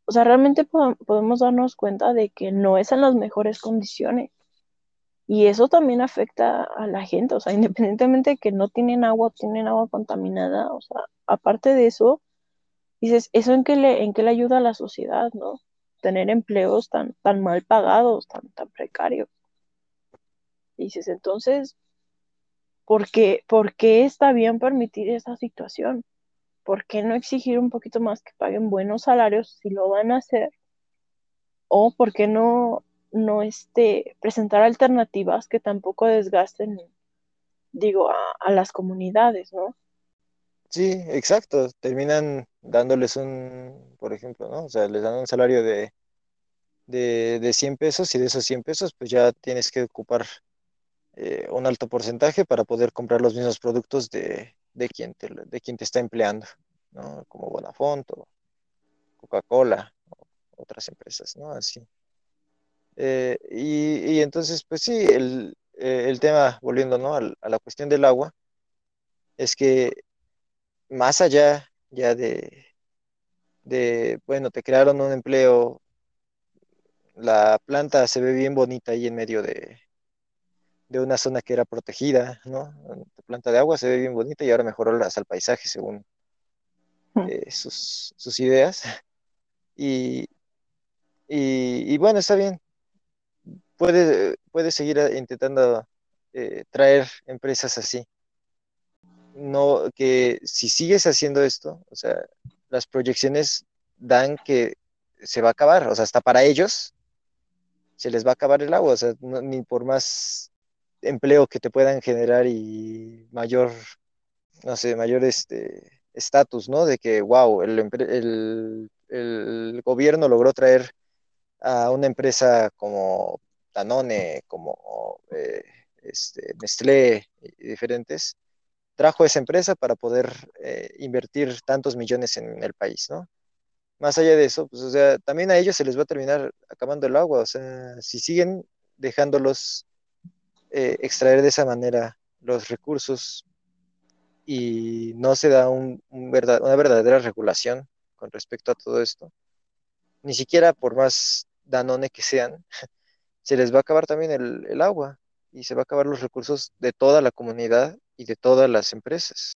O sea, realmente podemos darnos cuenta de que no es en las mejores condiciones. Y eso también afecta a la gente, o sea, independientemente de que no tienen agua, tienen agua contaminada, o sea, aparte de eso, dices, ¿eso en qué le, en qué le ayuda a la sociedad, no? Tener empleos tan, tan mal pagados, tan, tan precarios. Dices, entonces, ¿Por qué, ¿Por qué está bien permitir esa situación? ¿Por qué no exigir un poquito más que paguen buenos salarios si lo van a hacer? ¿O por qué no, no este, presentar alternativas que tampoco desgasten, digo, a, a las comunidades, ¿no? Sí, exacto. Terminan dándoles un, por ejemplo, ¿no? O sea, les dan un salario de, de, de 100 pesos y de esos 100 pesos pues ya tienes que ocupar eh, un alto porcentaje para poder comprar los mismos productos de, de, quien, te, de quien te está empleando, ¿no? Como Bonafont o Coca-Cola, otras empresas, ¿no? Así. Eh, y, y, entonces, pues sí, el, eh, el tema, volviendo, ¿no? A, a, la cuestión del agua, es que más allá ya de, de, bueno, te crearon un empleo, la planta se ve bien bonita ahí en medio de, de una zona que era protegida, ¿no? La planta de agua se ve bien bonita y ahora mejoró hasta el paisaje según eh, sus, sus, ideas. Y, y, y, bueno, está bien. Puede, puede seguir intentando eh, traer empresas así. No, que si sigues haciendo esto, o sea, las proyecciones dan que se va a acabar, o sea, hasta para ellos se les va a acabar el agua, o sea, no, ni por más empleo que te puedan generar y mayor, no sé, mayor este estatus, ¿no? De que, wow, el, el, gobierno logró traer a una empresa como Danone, como eh, este, Nestlé y diferentes, trajo esa empresa para poder eh, invertir tantos millones en el país, ¿no? Más allá de eso, pues, o sea, también a ellos se les va a terminar acabando el agua, o sea, si siguen dejándolos eh, extraer de esa manera los recursos y no se da un, un verdad, una verdadera regulación con respecto a todo esto, ni siquiera por más danone que sean, se les va a acabar también el, el agua y se va a acabar los recursos de toda la comunidad y de todas las empresas.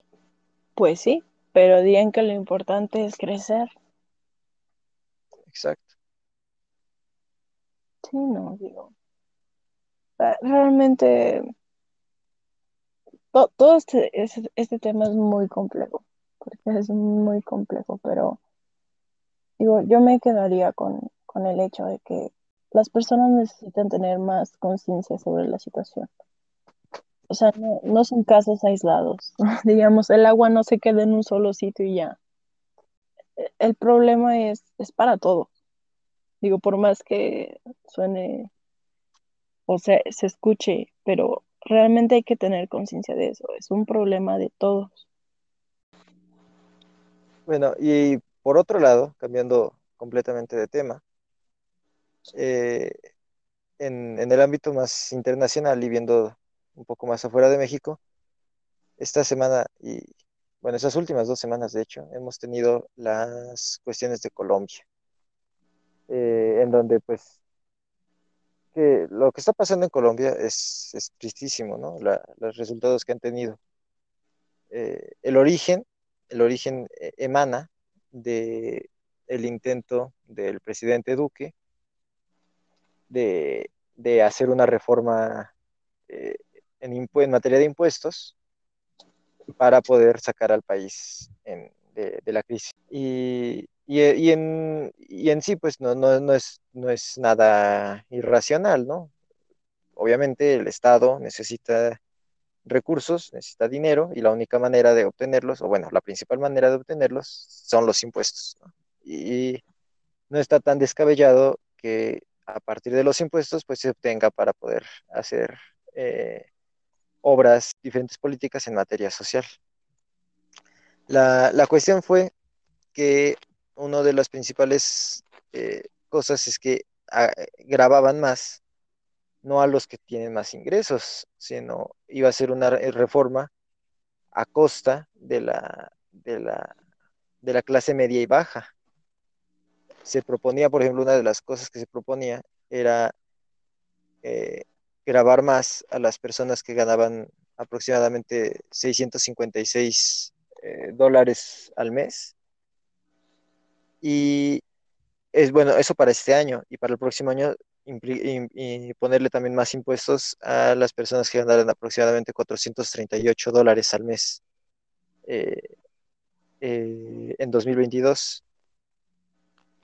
Pues sí, pero digan que lo importante es crecer. Exacto. Sí, no, digo, realmente to, todo este, este, este, tema es muy complejo, porque es muy complejo, pero digo, yo me quedaría con, con el hecho de que las personas necesitan tener más conciencia sobre la situación. O sea, no, son casos aislados. Digamos, el agua no se queda en un solo sitio y ya. E, el problema es, es para todo. Digo, por más que suene o sea, se escuche, pero realmente hay que tener conciencia de eso, es un problema de todos. Bueno, y por otro lado, cambiando completamente de tema, eh, en, en, el ámbito más internacional y viendo un poco más afuera de México, esta semana y, bueno, esas últimas dos semanas, de hecho, hemos tenido las cuestiones de Colombia, eh, en donde pues que lo que está pasando en Colombia es, es tristísimo, ¿no? Los resultados que han tenido. Eh, el origen, el origen eh, emana de el intento del presidente Duque de, de hacer una reforma en, en, materia de impuestos para poder sacar al país de, la crisis. Y, y, y, en, y en sí, pues no, no, no, es, no es nada irracional, ¿no? Obviamente el Estado necesita recursos, necesita dinero y la única manera de obtenerlos, o bueno, la principal manera de obtenerlos son los impuestos. ¿no? Y no está tan descabellado que a partir de los impuestos pues se obtenga para poder hacer eh, obras, diferentes políticas en materia social. La, la cuestión fue que una de las principales eh, cosas es que ah, grababan más, no a los que tienen más ingresos, sino iba a ser una reforma a costa de la, de la, de la clase media y baja. Se proponía, por ejemplo, una de las cosas que se proponía era eh, grabar más a las personas que ganaban aproximadamente 656 eh, dólares al mes y es bueno, eso para este año y para el próximo año ponerle también más impuestos a las personas que ganaran aproximadamente 438 dólares al mes eh, eh, en 2022.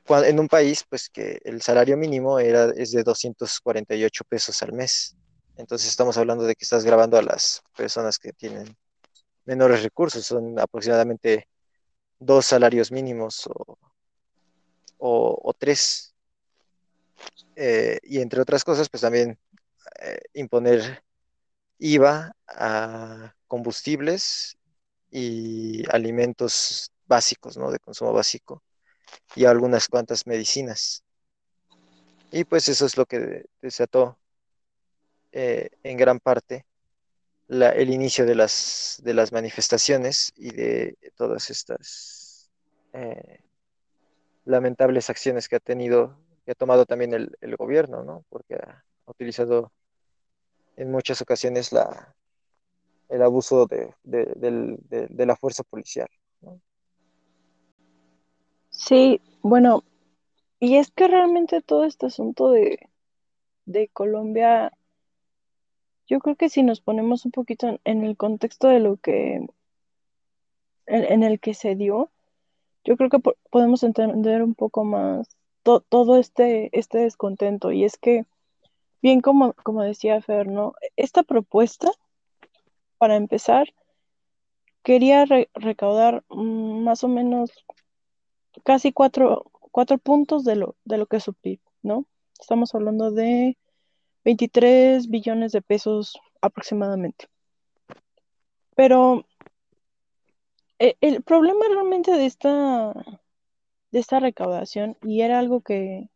En un país, pues que el salario mínimo era, es de 248 pesos al mes. Entonces estamos hablando de que estás grabando a las personas que tienen menores recursos, son aproximadamente dos salarios mínimos o o, tres. Eh, y entre otras cosas, pues también eh, imponer iba a combustibles y alimentos básicos, ¿no? De consumo básico y algunas cuantas medicinas. Y pues eso es lo que desató eh, en gran parte el inicio de las, de las manifestaciones y de todas estas eh, lamentables acciones que ha tenido, que ha tomado también el, gobierno, ¿no? Porque ha utilizado en muchas ocasiones la, el abuso de, la fuerza policial. Sí, bueno, y es que realmente todo este asunto de, Colombia, yo creo que si nos ponemos un poquito en, el contexto de lo que, en, el que se dio, yo creo que podemos entender un poco más todo este, este descontento. Y es que, bien como, como decía Fer, esta propuesta, para empezar, quería recaudar mm, más o menos casi cuatro, cuatro puntos de lo, de lo que es su PIB, ¿no? Estamos hablando de 23 billones de pesos aproximadamente. Pero eh, el problema realmente de esta, de esta recaudación, y era algo que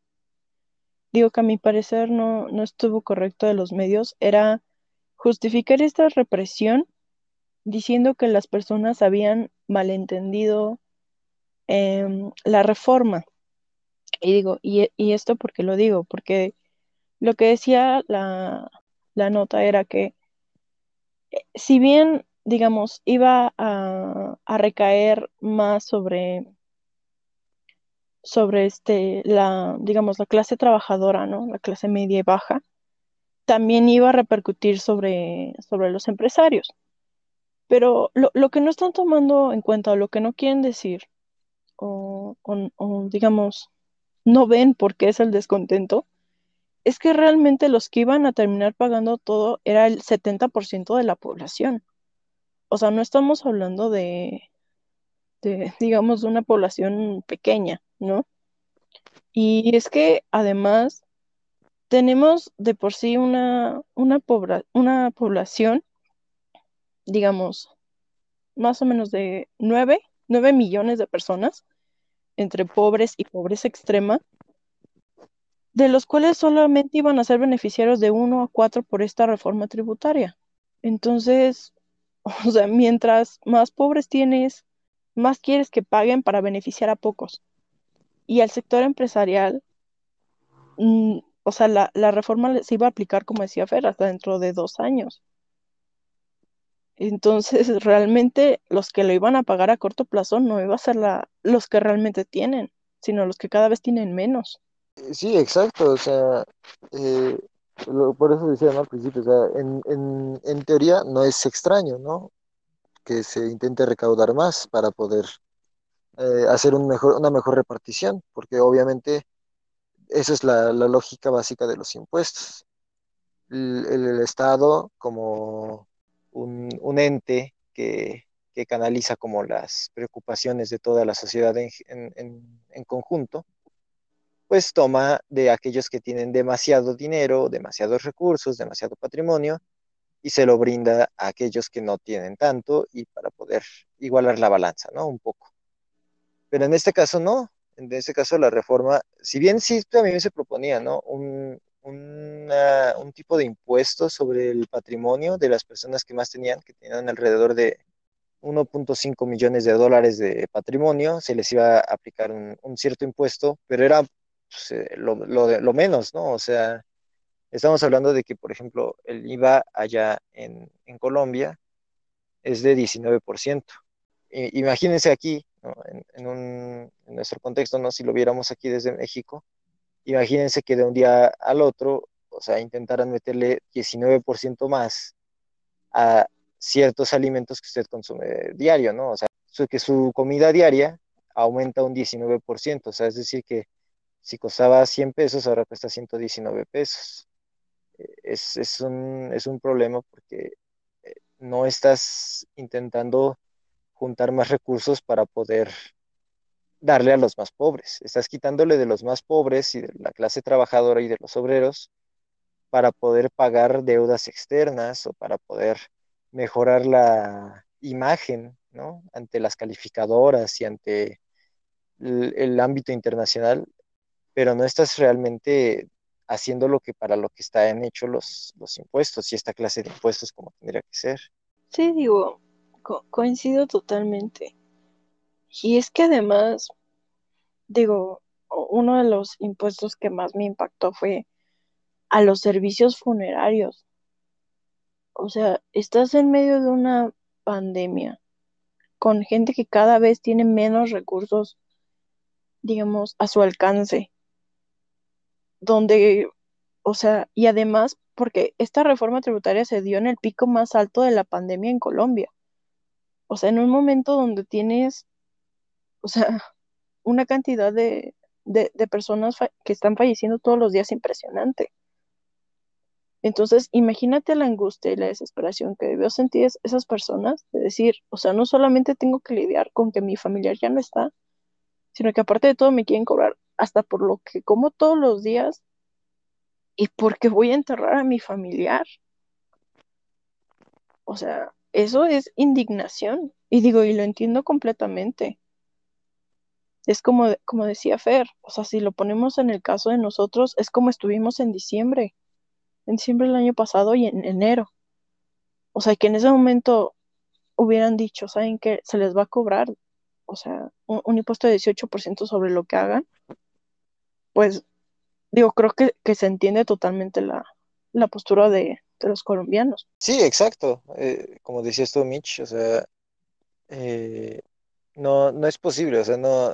digo que a mi parecer no, no estuvo correcto de los medios, era justificar esta represión diciendo que las personas habían malentendido em, la reforma. Y digo, y, esto porque lo digo, porque lo que decía la, nota era que eh, si bien, digamos, iba a, recaer más sobre, sobre este, la, digamos, la clase trabajadora, ¿no? La clase media y baja, también iba a repercutir sobre, sobre los empresarios. Pero lo, lo, que no están tomando en cuenta o lo que no quieren decir, o, digamos, no ven por qué es el descontento, es que realmente los que iban a terminar pagando todo era el 70% de la población. O sea, no estamos hablando de, digamos, de una población pequeña, ¿no? Y es que además tenemos de por sí una, una, una población, digamos, más o menos de 9, 9 millones de personas entre pobres y pobreza extrema, de los cuales solamente iban a ser beneficiarios de uno a cuatro por esta reforma tributaria. Entonces, o sea, mientras más pobres tienes, más quieres que paguen para beneficiar a pocos. Y al sector empresarial, mm, o sea, la, la reforma se iba a aplicar, como decía Fer, hasta dentro de dos años. Entonces, realmente los que lo iban a pagar a corto plazo no iba a ser la, los que realmente tienen, sino los que cada vez tienen menos. Sí, exacto, o sea, eh, por eso decía al principio, o sea, en, en, en, teoría no es extraño, ¿no? Que se intente recaudar más para poder eh, hacer mejor, una mejor repartición, porque obviamente esa es la, la lógica básica de los impuestos. el Estado como un, ente que, canaliza como las preocupaciones de toda la sociedad en, conjunto, pues toma de aquellos que tienen demasiado dinero, demasiados recursos, demasiado patrimonio, y se lo brinda a aquellos que no tienen tanto y para poder igualar la balanza, ¿no? Un poco. Pero en este caso no, en este caso la reforma, si bien sí también se proponía, ¿no? Un, un tipo de impuesto sobre el patrimonio de las personas que más tenían, que tenían alrededor de 1.5 millones de dólares de patrimonio, se les iba a aplicar un, cierto impuesto, pero era pues, eh, lo, lo, menos, ¿no? O sea, estamos hablando de que, por ejemplo, el IVA allá en, Colombia es de 19%. imagínense aquí, en, en, un, en nuestro contexto, ¿no? si lo viéramos aquí desde México, imagínense que de un día al otro, o sea, intentaran meterle 19% más a ciertos alimentos que usted consume diario, ¿no? O sea, que su comida diaria aumenta un 19%, o sea, es decir, que si costaba 100 pesos, ahora cuesta 119 pesos. Es, es, un, es un problema porque eh, no estás intentando juntar más recursos para poder darle a los más pobres. Estás quitándole de los más pobres y de la clase trabajadora y de los obreros para poder pagar deudas externas o para poder mejorar la imagen, ¿no? Ante las calificadoras y ante el, ámbito internacional, pero no estás realmente haciendo lo que para lo que están hechos los, los impuestos y esta clase de impuestos como tendría que ser. Sí, digo, coincido totalmente. Y es que además, digo, uno de los impuestos que más me impactó fue a los servicios funerarios. O sea, estás en medio de una pandemia con gente que cada vez tiene menos recursos, digamos, a su alcance donde, o sea, y además porque esta reforma tributaria se dio en el pico más alto de la pandemia en Colombia. O sea, en un momento donde tienes, o sea, una cantidad de, de, personas que están falleciendo todos los días impresionante. Entonces, imagínate la angustia y la desesperación que debió sentir esas personas de decir, o sea, no solamente tengo que lidiar con que mi familiar ya no está, sino que aparte de todo me quieren cobrar hasta por lo que como todos los días y porque voy a enterrar a mi familiar. O sea, eso es indignación. Y digo, y lo entiendo completamente. Es como, como decía Fer, o sea, si lo ponemos en el caso de nosotros, es como estuvimos en diciembre, en diciembre del año pasado y en enero. O sea, que en ese momento hubieran dicho, ¿saben qué? Se les va a cobrar, o sea, un, impuesto de 18% sobre lo que hagan pues digo, creo que, se entiende totalmente la, postura de, los colombianos. Sí, exacto. Eh, como decías tú, Mitch, o sea, eh, no, no es posible, o sea, no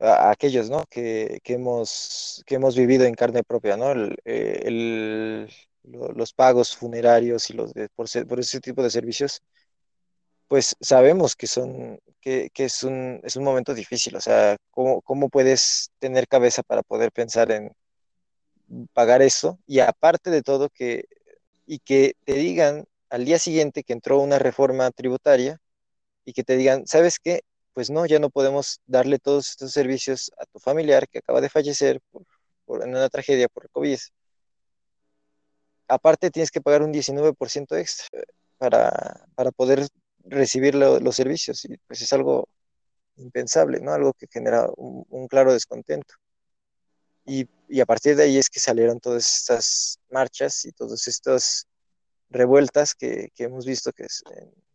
a, aquellos, ¿no? Que, hemos, que hemos vivido en carne propia, ¿no? Eh, los pagos funerarios y los de, por, por ese tipo de servicios, pues sabemos que son, que, es, un, es un momento difícil, o sea, ¿cómo, ¿cómo, puedes tener cabeza para poder pensar en pagar eso? Y aparte de todo, que, y que te digan al día siguiente que entró una reforma tributaria y que te digan, ¿sabes qué? Pues no, ya no podemos darle todos estos servicios a tu familiar que acaba de fallecer por, en una tragedia por COVID. Aparte tienes que pagar un 19% extra para, para poder recibir los servicios y pues es algo impensable, ¿no? Algo que genera un, claro descontento. Y, a partir de ahí es que salieron todas estas marchas y todas estas revueltas que, hemos visto que es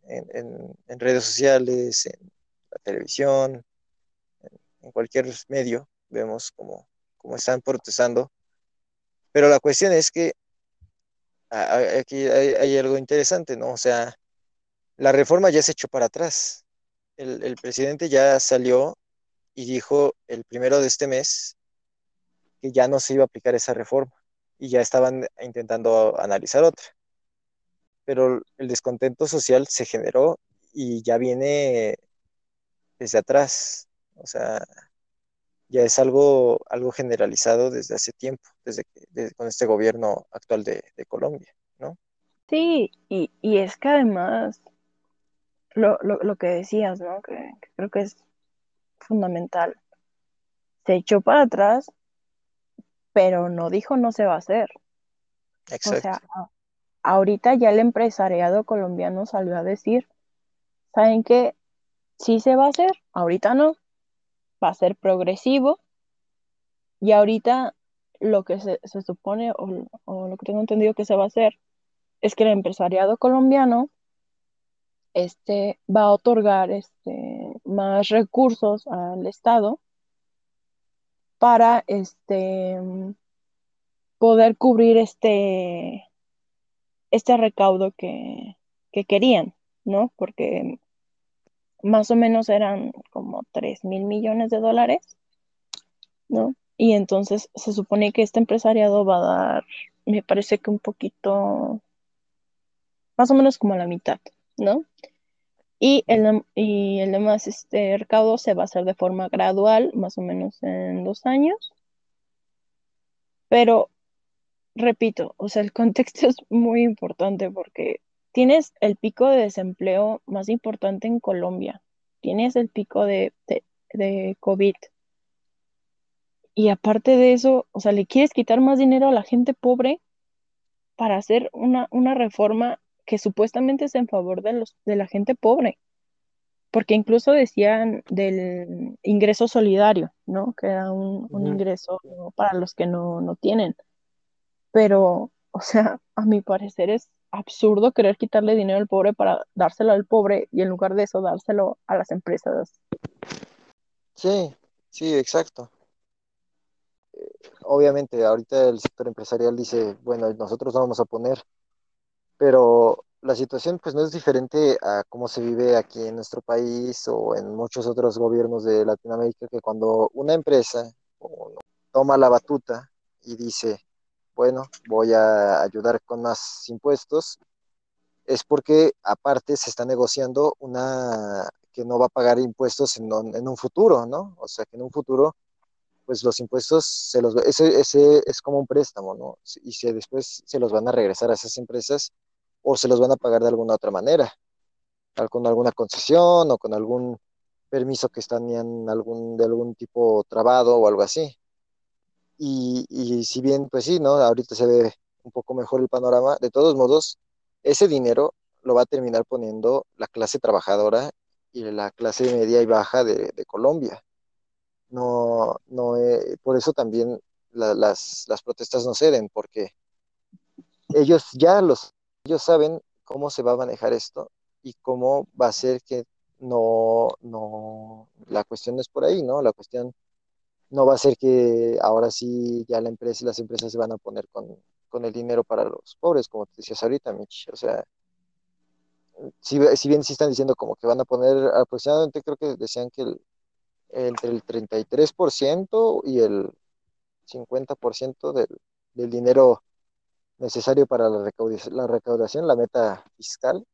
en, redes sociales, en la televisión, en, cualquier medio, vemos como, están protestando. Pero la cuestión es que aquí hay, hay algo interesante, ¿no? O sea, la reforma ya se echó para atrás. El, presidente ya salió y dijo el primero de este mes que ya no se iba a aplicar esa reforma y ya estaban intentando analizar otra. Pero el descontento social se generó y ya viene desde atrás. O sea, ya es algo, algo generalizado desde hace tiempo, desde, con este gobierno actual de, Colombia, ¿no? Sí, y, y es que además lo, lo, lo que decías, ¿no? Que, creo que es fundamental. Se echó para atrás, pero no dijo no se va a hacer. Exacto. O sea, ahorita ya el empresariado colombiano salió a decir, ¿saben qué? Sí se va a hacer, ahorita no, va a ser progresivo y ahorita lo que se, se supone o, lo que tengo entendido que se va a hacer es que el empresariado colombiano este, va a otorgar este, más recursos al Estado para este, poder cubrir este, este recaudo que, querían, ¿no? Porque más o menos eran como 3 mil millones de dólares, ¿no? Y entonces se supone que este empresariado va a dar, me parece que un poquito, más o menos como la mitad, ¿no? Y el, y el demás este, recaudo se va a hacer de forma gradual, más o menos en dos años. Pero, repito, o sea, el contexto es muy importante porque tienes el pico de desempleo más importante en Colombia, tienes el pico de, de, de COVID. Y aparte de eso, o sea, le quieres quitar más dinero a la gente pobre para hacer una, una reforma que supuestamente es en favor de, los, de la gente pobre, porque incluso decían del ingreso solidario, ¿no? Que era un, un ingreso para los que no, no tienen. Pero, o sea, a mi parecer es absurdo querer quitarle dinero al pobre para dárselo al pobre y en lugar de eso dárselo a las empresas. Sí, sí, exacto. Eh, obviamente, ahorita el sector empresarial dice, bueno, nosotros vamos a poner, pero la situación pues no es diferente a cómo se vive aquí en nuestro país o en muchos otros gobiernos de Latinoamérica, que cuando una empresa toma la batuta y dice, bueno, voy a ayudar con más impuestos, es porque aparte se está negociando una que no va a pagar impuestos en, un futuro, ¿no? O sea, que en un futuro, pues los impuestos, se los, ese, ese es como un préstamo, ¿no? Y si después se los van a regresar a esas empresas o se los van a pagar de alguna otra manera, con alguna concesión o con algún permiso que están en algún, de algún tipo trabado o algo así. Y, si bien, pues sí, ¿no? Ahorita se ve un poco mejor el panorama, de todos modos, ese dinero lo va a terminar poniendo la clase trabajadora y la clase media y baja de, Colombia. No, no, eh, por eso también las, las protestas no ceden, porque ellos ya los, ellos saben cómo se va a manejar esto y cómo va a ser que no, no, la cuestión es por ahí, ¿no? La cuestión no va a ser que ahora sí ya la empresa y las empresas se van a poner con, el dinero para los pobres, como te decías ahorita, Mitch. O sea, si, bien sí están diciendo como que van a poner aproximadamente, creo que decían que entre el 33% y el 50% del, del dinero necesario para la recaudación, la recaudación, la meta fiscal,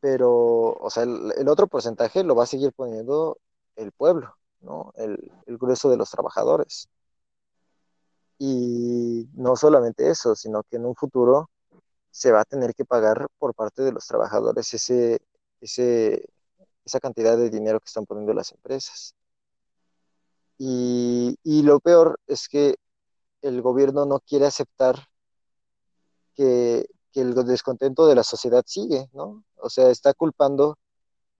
pero, o sea, el, otro porcentaje lo va a seguir poniendo el pueblo. ¿No? El, grueso de los trabajadores. Y no solamente eso, sino que en un futuro se va a tener que pagar por parte de los trabajadores ese, ese, esa cantidad de dinero que están poniendo las empresas. Y, y lo peor es que el gobierno no quiere aceptar que, que, el descontento de la sociedad sigue, ¿no? O sea, está culpando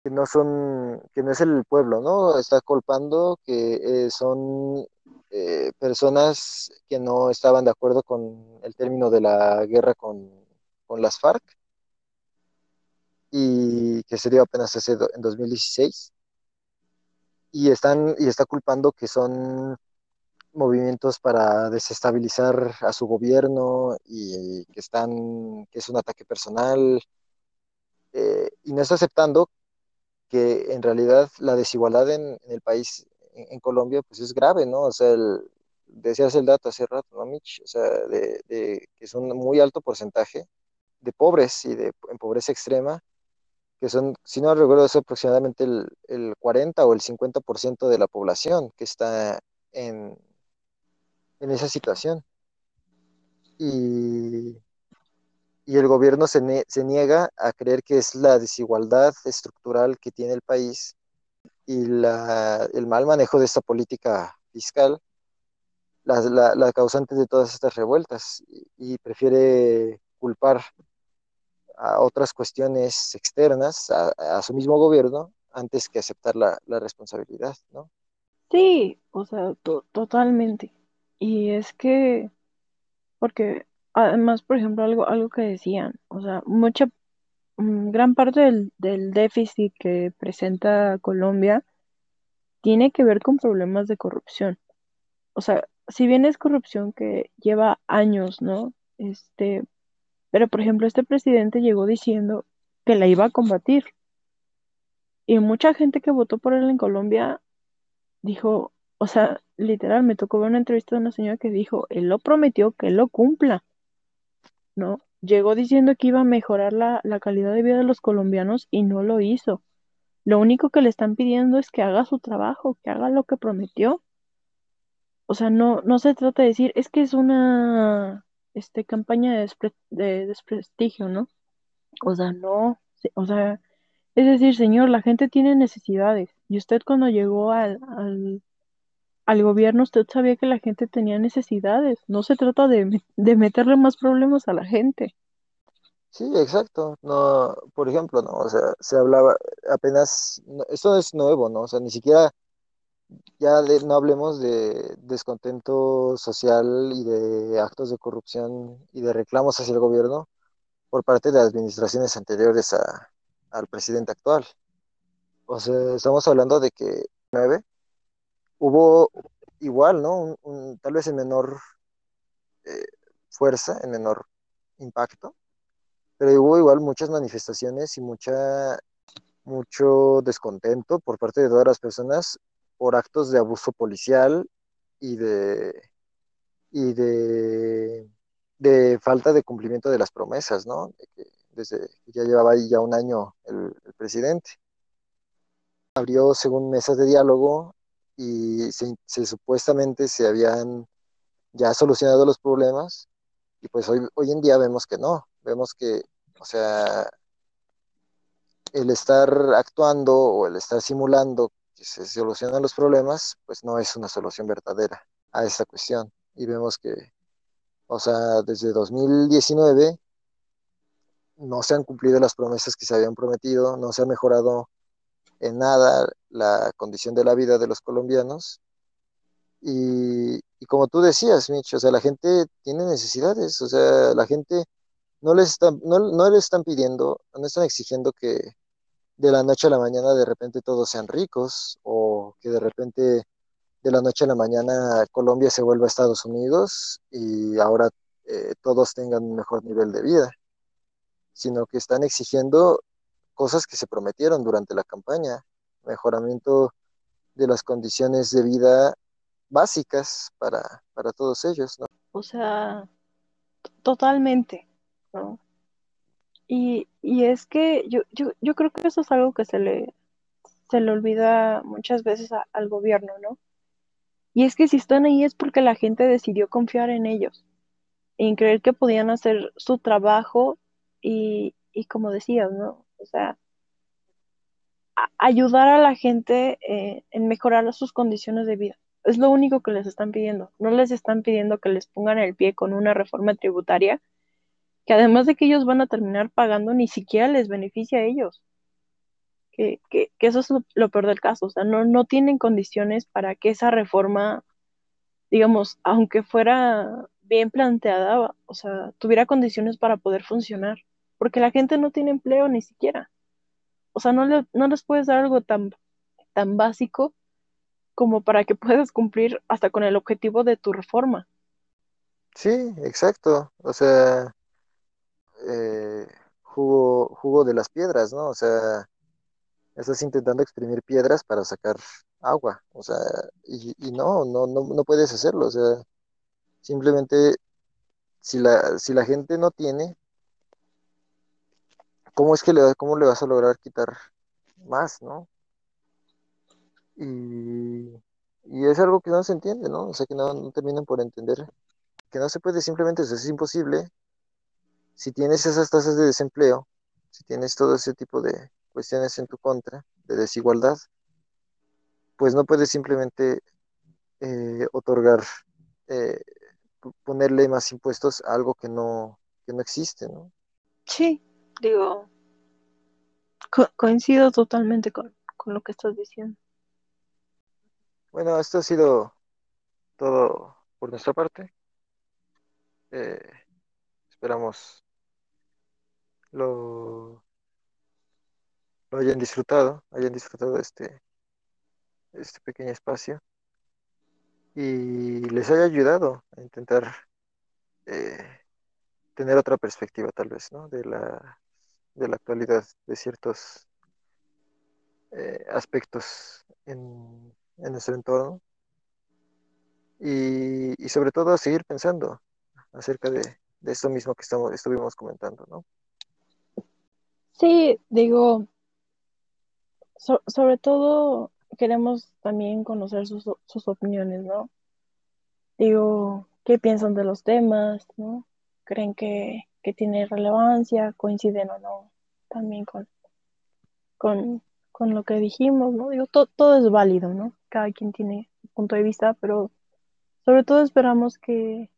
que no son, que no es el pueblo, ¿no? Está culpando que eh, son eh, personas que no estaban de acuerdo con el término de la guerra con, con las FARC y que se dio apenas hace en 2016 y están y está culpando que son movimientos para desestabilizar a su gobierno y que están que es un ataque personal eh, y no está aceptando que en realidad la desigualdad en, el país, en, Colombia, pues es grave, ¿no? O sea, el, decías el dato hace rato, ¿no, Mitch? O sea, de, que es un muy alto porcentaje de pobres y de en pobreza extrema, que son, si no recuerdo, es aproximadamente el, el 40 o el 50% de la población que está en, en esa situación. Y y el gobierno se, niega a creer que es la desigualdad estructural que tiene el país y el mal manejo de esta política fiscal la, causante de todas estas revueltas y, prefiere culpar a otras cuestiones externas a, su mismo gobierno antes que aceptar la, responsabilidad, ¿no? Sí, o sea, totalmente. Y es que, porque Además, por ejemplo, algo, algo que decían, o sea, mucha, mm, gran parte del, del déficit que presenta Colombia tiene que ver con problemas de corrupción. O sea, si bien es corrupción que lleva años, ¿no? Este, pero por ejemplo, este presidente llegó diciendo que la iba a combatir. Y mucha gente que votó por él en Colombia dijo, o sea, literal, me tocó ver una entrevista de una señora que dijo, él lo prometió que lo cumpla. ¿No? Llegó diciendo que iba a mejorar la, calidad de vida de los colombianos y no lo hizo. Lo único que le están pidiendo es que haga su trabajo, que haga lo que prometió. O sea, no, no se trata de decir, es que es una este, campaña de, de desprestigio, ¿no? O sea, no, o sea, es decir, señor, la gente tiene necesidades. Y usted cuando llegó al, al gobierno usted sabía que la gente tenía necesidades. No se trata de, de meterle más problemas a la gente. Sí, exacto. No, por ejemplo, no, o sea, se hablaba apenas, no, esto es nuevo, ¿no? O sea, ni siquiera ya no hablemos de descontento social y de actos de corrupción y de reclamos hacia el gobierno por parte de administraciones anteriores a, al presidente actual. O sea, estamos hablando de que nueve hubo igual, ¿no? Un, tal vez en menor eh, fuerza, en menor impacto, pero hubo igual muchas manifestaciones y mucha, mucho descontento por parte de todas las personas por actos de abuso policial y de, y de, de falta de cumplimiento de las promesas, ¿no? Desde ya llevaba ahí ya un año el, el presidente. Abrió según mesas de diálogo y se, supuestamente se habían ya solucionado los problemas y pues hoy, hoy en día vemos que no, vemos que, o sea, el estar actuando o el estar simulando que se solucionan los problemas, pues no es una solución verdadera a esta cuestión. Y vemos que, o sea, desde 2019 no se han cumplido las promesas que se habían prometido, no se ha mejorado en nada la condición de la vida de los colombianos. Y, como tú decías, Mitch, o sea, la gente tiene necesidades, o sea, la gente no les están, no, no les están pidiendo, no están exigiendo que de la noche a la mañana de repente todos sean ricos o que de repente de la noche a la mañana Colombia se vuelva a Estados Unidos y ahora eh, todos tengan un mejor nivel de vida, sino que están exigiendo cosas que se prometieron durante la campaña, mejoramiento de las condiciones de vida básicas para, para todos ellos, ¿no? O sea, totalmente, ¿no? Y, y es que yo, yo, yo creo que eso es algo que se le, se le olvida muchas veces al gobierno, ¿no? Y es que si están ahí es porque la gente decidió confiar en ellos, en creer que podían hacer su trabajo y, y como decías, ¿no? O sea, ayudar a la gente eh, en mejorar sus condiciones de vida. Es lo único que les están pidiendo. No les están pidiendo que les pongan el pie con una reforma tributaria que además de que ellos van a terminar pagando, ni siquiera les beneficia a ellos. Que, que, que eso es lo, lo peor del caso. O sea, no, no tienen condiciones para que esa reforma, digamos, aunque fuera bien planteada, o sea, tuviera condiciones para poder funcionar. Porque la gente no tiene empleo ni siquiera. O sea, no, le, les puedes dar algo tan, tan básico como para que puedas cumplir hasta con el objetivo de tu reforma. Sí, exacto. O sea, eh, jugo, jugo de las piedras, ¿no? O sea, estás intentando exprimir piedras para sacar agua, o sea, y, y no, no, no, no puedes hacerlo, o sea, simplemente si la, si la gente no tiene, ¿cómo es que le, cómo le vas a lograr quitar más, ¿no? Y, es algo que no se entiende, ¿no? O sea, que no, terminan por entender que no se puede simplemente, o sea, es imposible si tienes esas tasas de desempleo, si tienes todo ese tipo de cuestiones en tu contra, de desigualdad, pues no puedes simplemente eh, otorgar, eh, ponerle más impuestos a algo que no, que no existe, ¿no? Sí, digo, co coincido totalmente con, con lo que estás diciendo. Bueno, esto ha sido todo por nuestra parte. Eh, esperamos lo, lo hayan disfrutado, hayan disfrutado este, este pequeño espacio y les haya ayudado a intentar eh, tener otra perspectiva tal vez, ¿no? De la, de la actualidad, de ciertos eh, aspectos en, en, nuestro entorno y, y, sobre todo seguir pensando acerca de, de esto mismo que estamos, estuvimos comentando, ¿no? Sí, digo, so, sobre todo queremos también conocer sus, sus opiniones, ¿no? Digo, ¿qué piensan de los temas, ¿no? ¿Creen que, que tiene relevancia? ¿Coinciden o no? También con, con, con lo que dijimos, ¿no? Digo, to, todo es válido, ¿no? Cada quien tiene punto de vista, pero sobre todo esperamos que,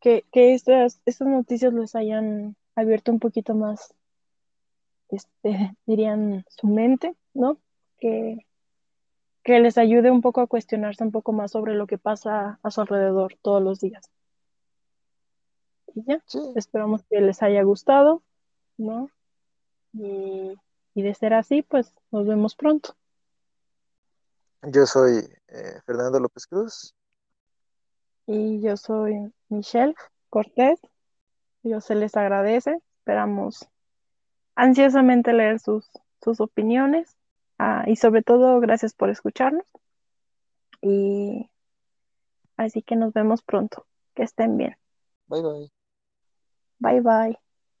que, que estas, estas noticias les hayan abierto un poquito más, este, dirían, su mente, ¿no? Que, que les ayude un poco a cuestionarse un poco más sobre lo que pasa a su alrededor todos los días. Y ya, Sí, esperamos que les haya gustado, ¿no? Y, y de ser así, pues nos vemos pronto. yo soy eh, Fernando López Cruz. Y yo soy Michelle Cortés. Yo se les agradece. Esperamos ansiosamente leer sus, sus opiniones. Ah, y sobre todo, gracias por escucharnos. Y así que nos vemos pronto. Que estén bien. Bye bye. Bye bye.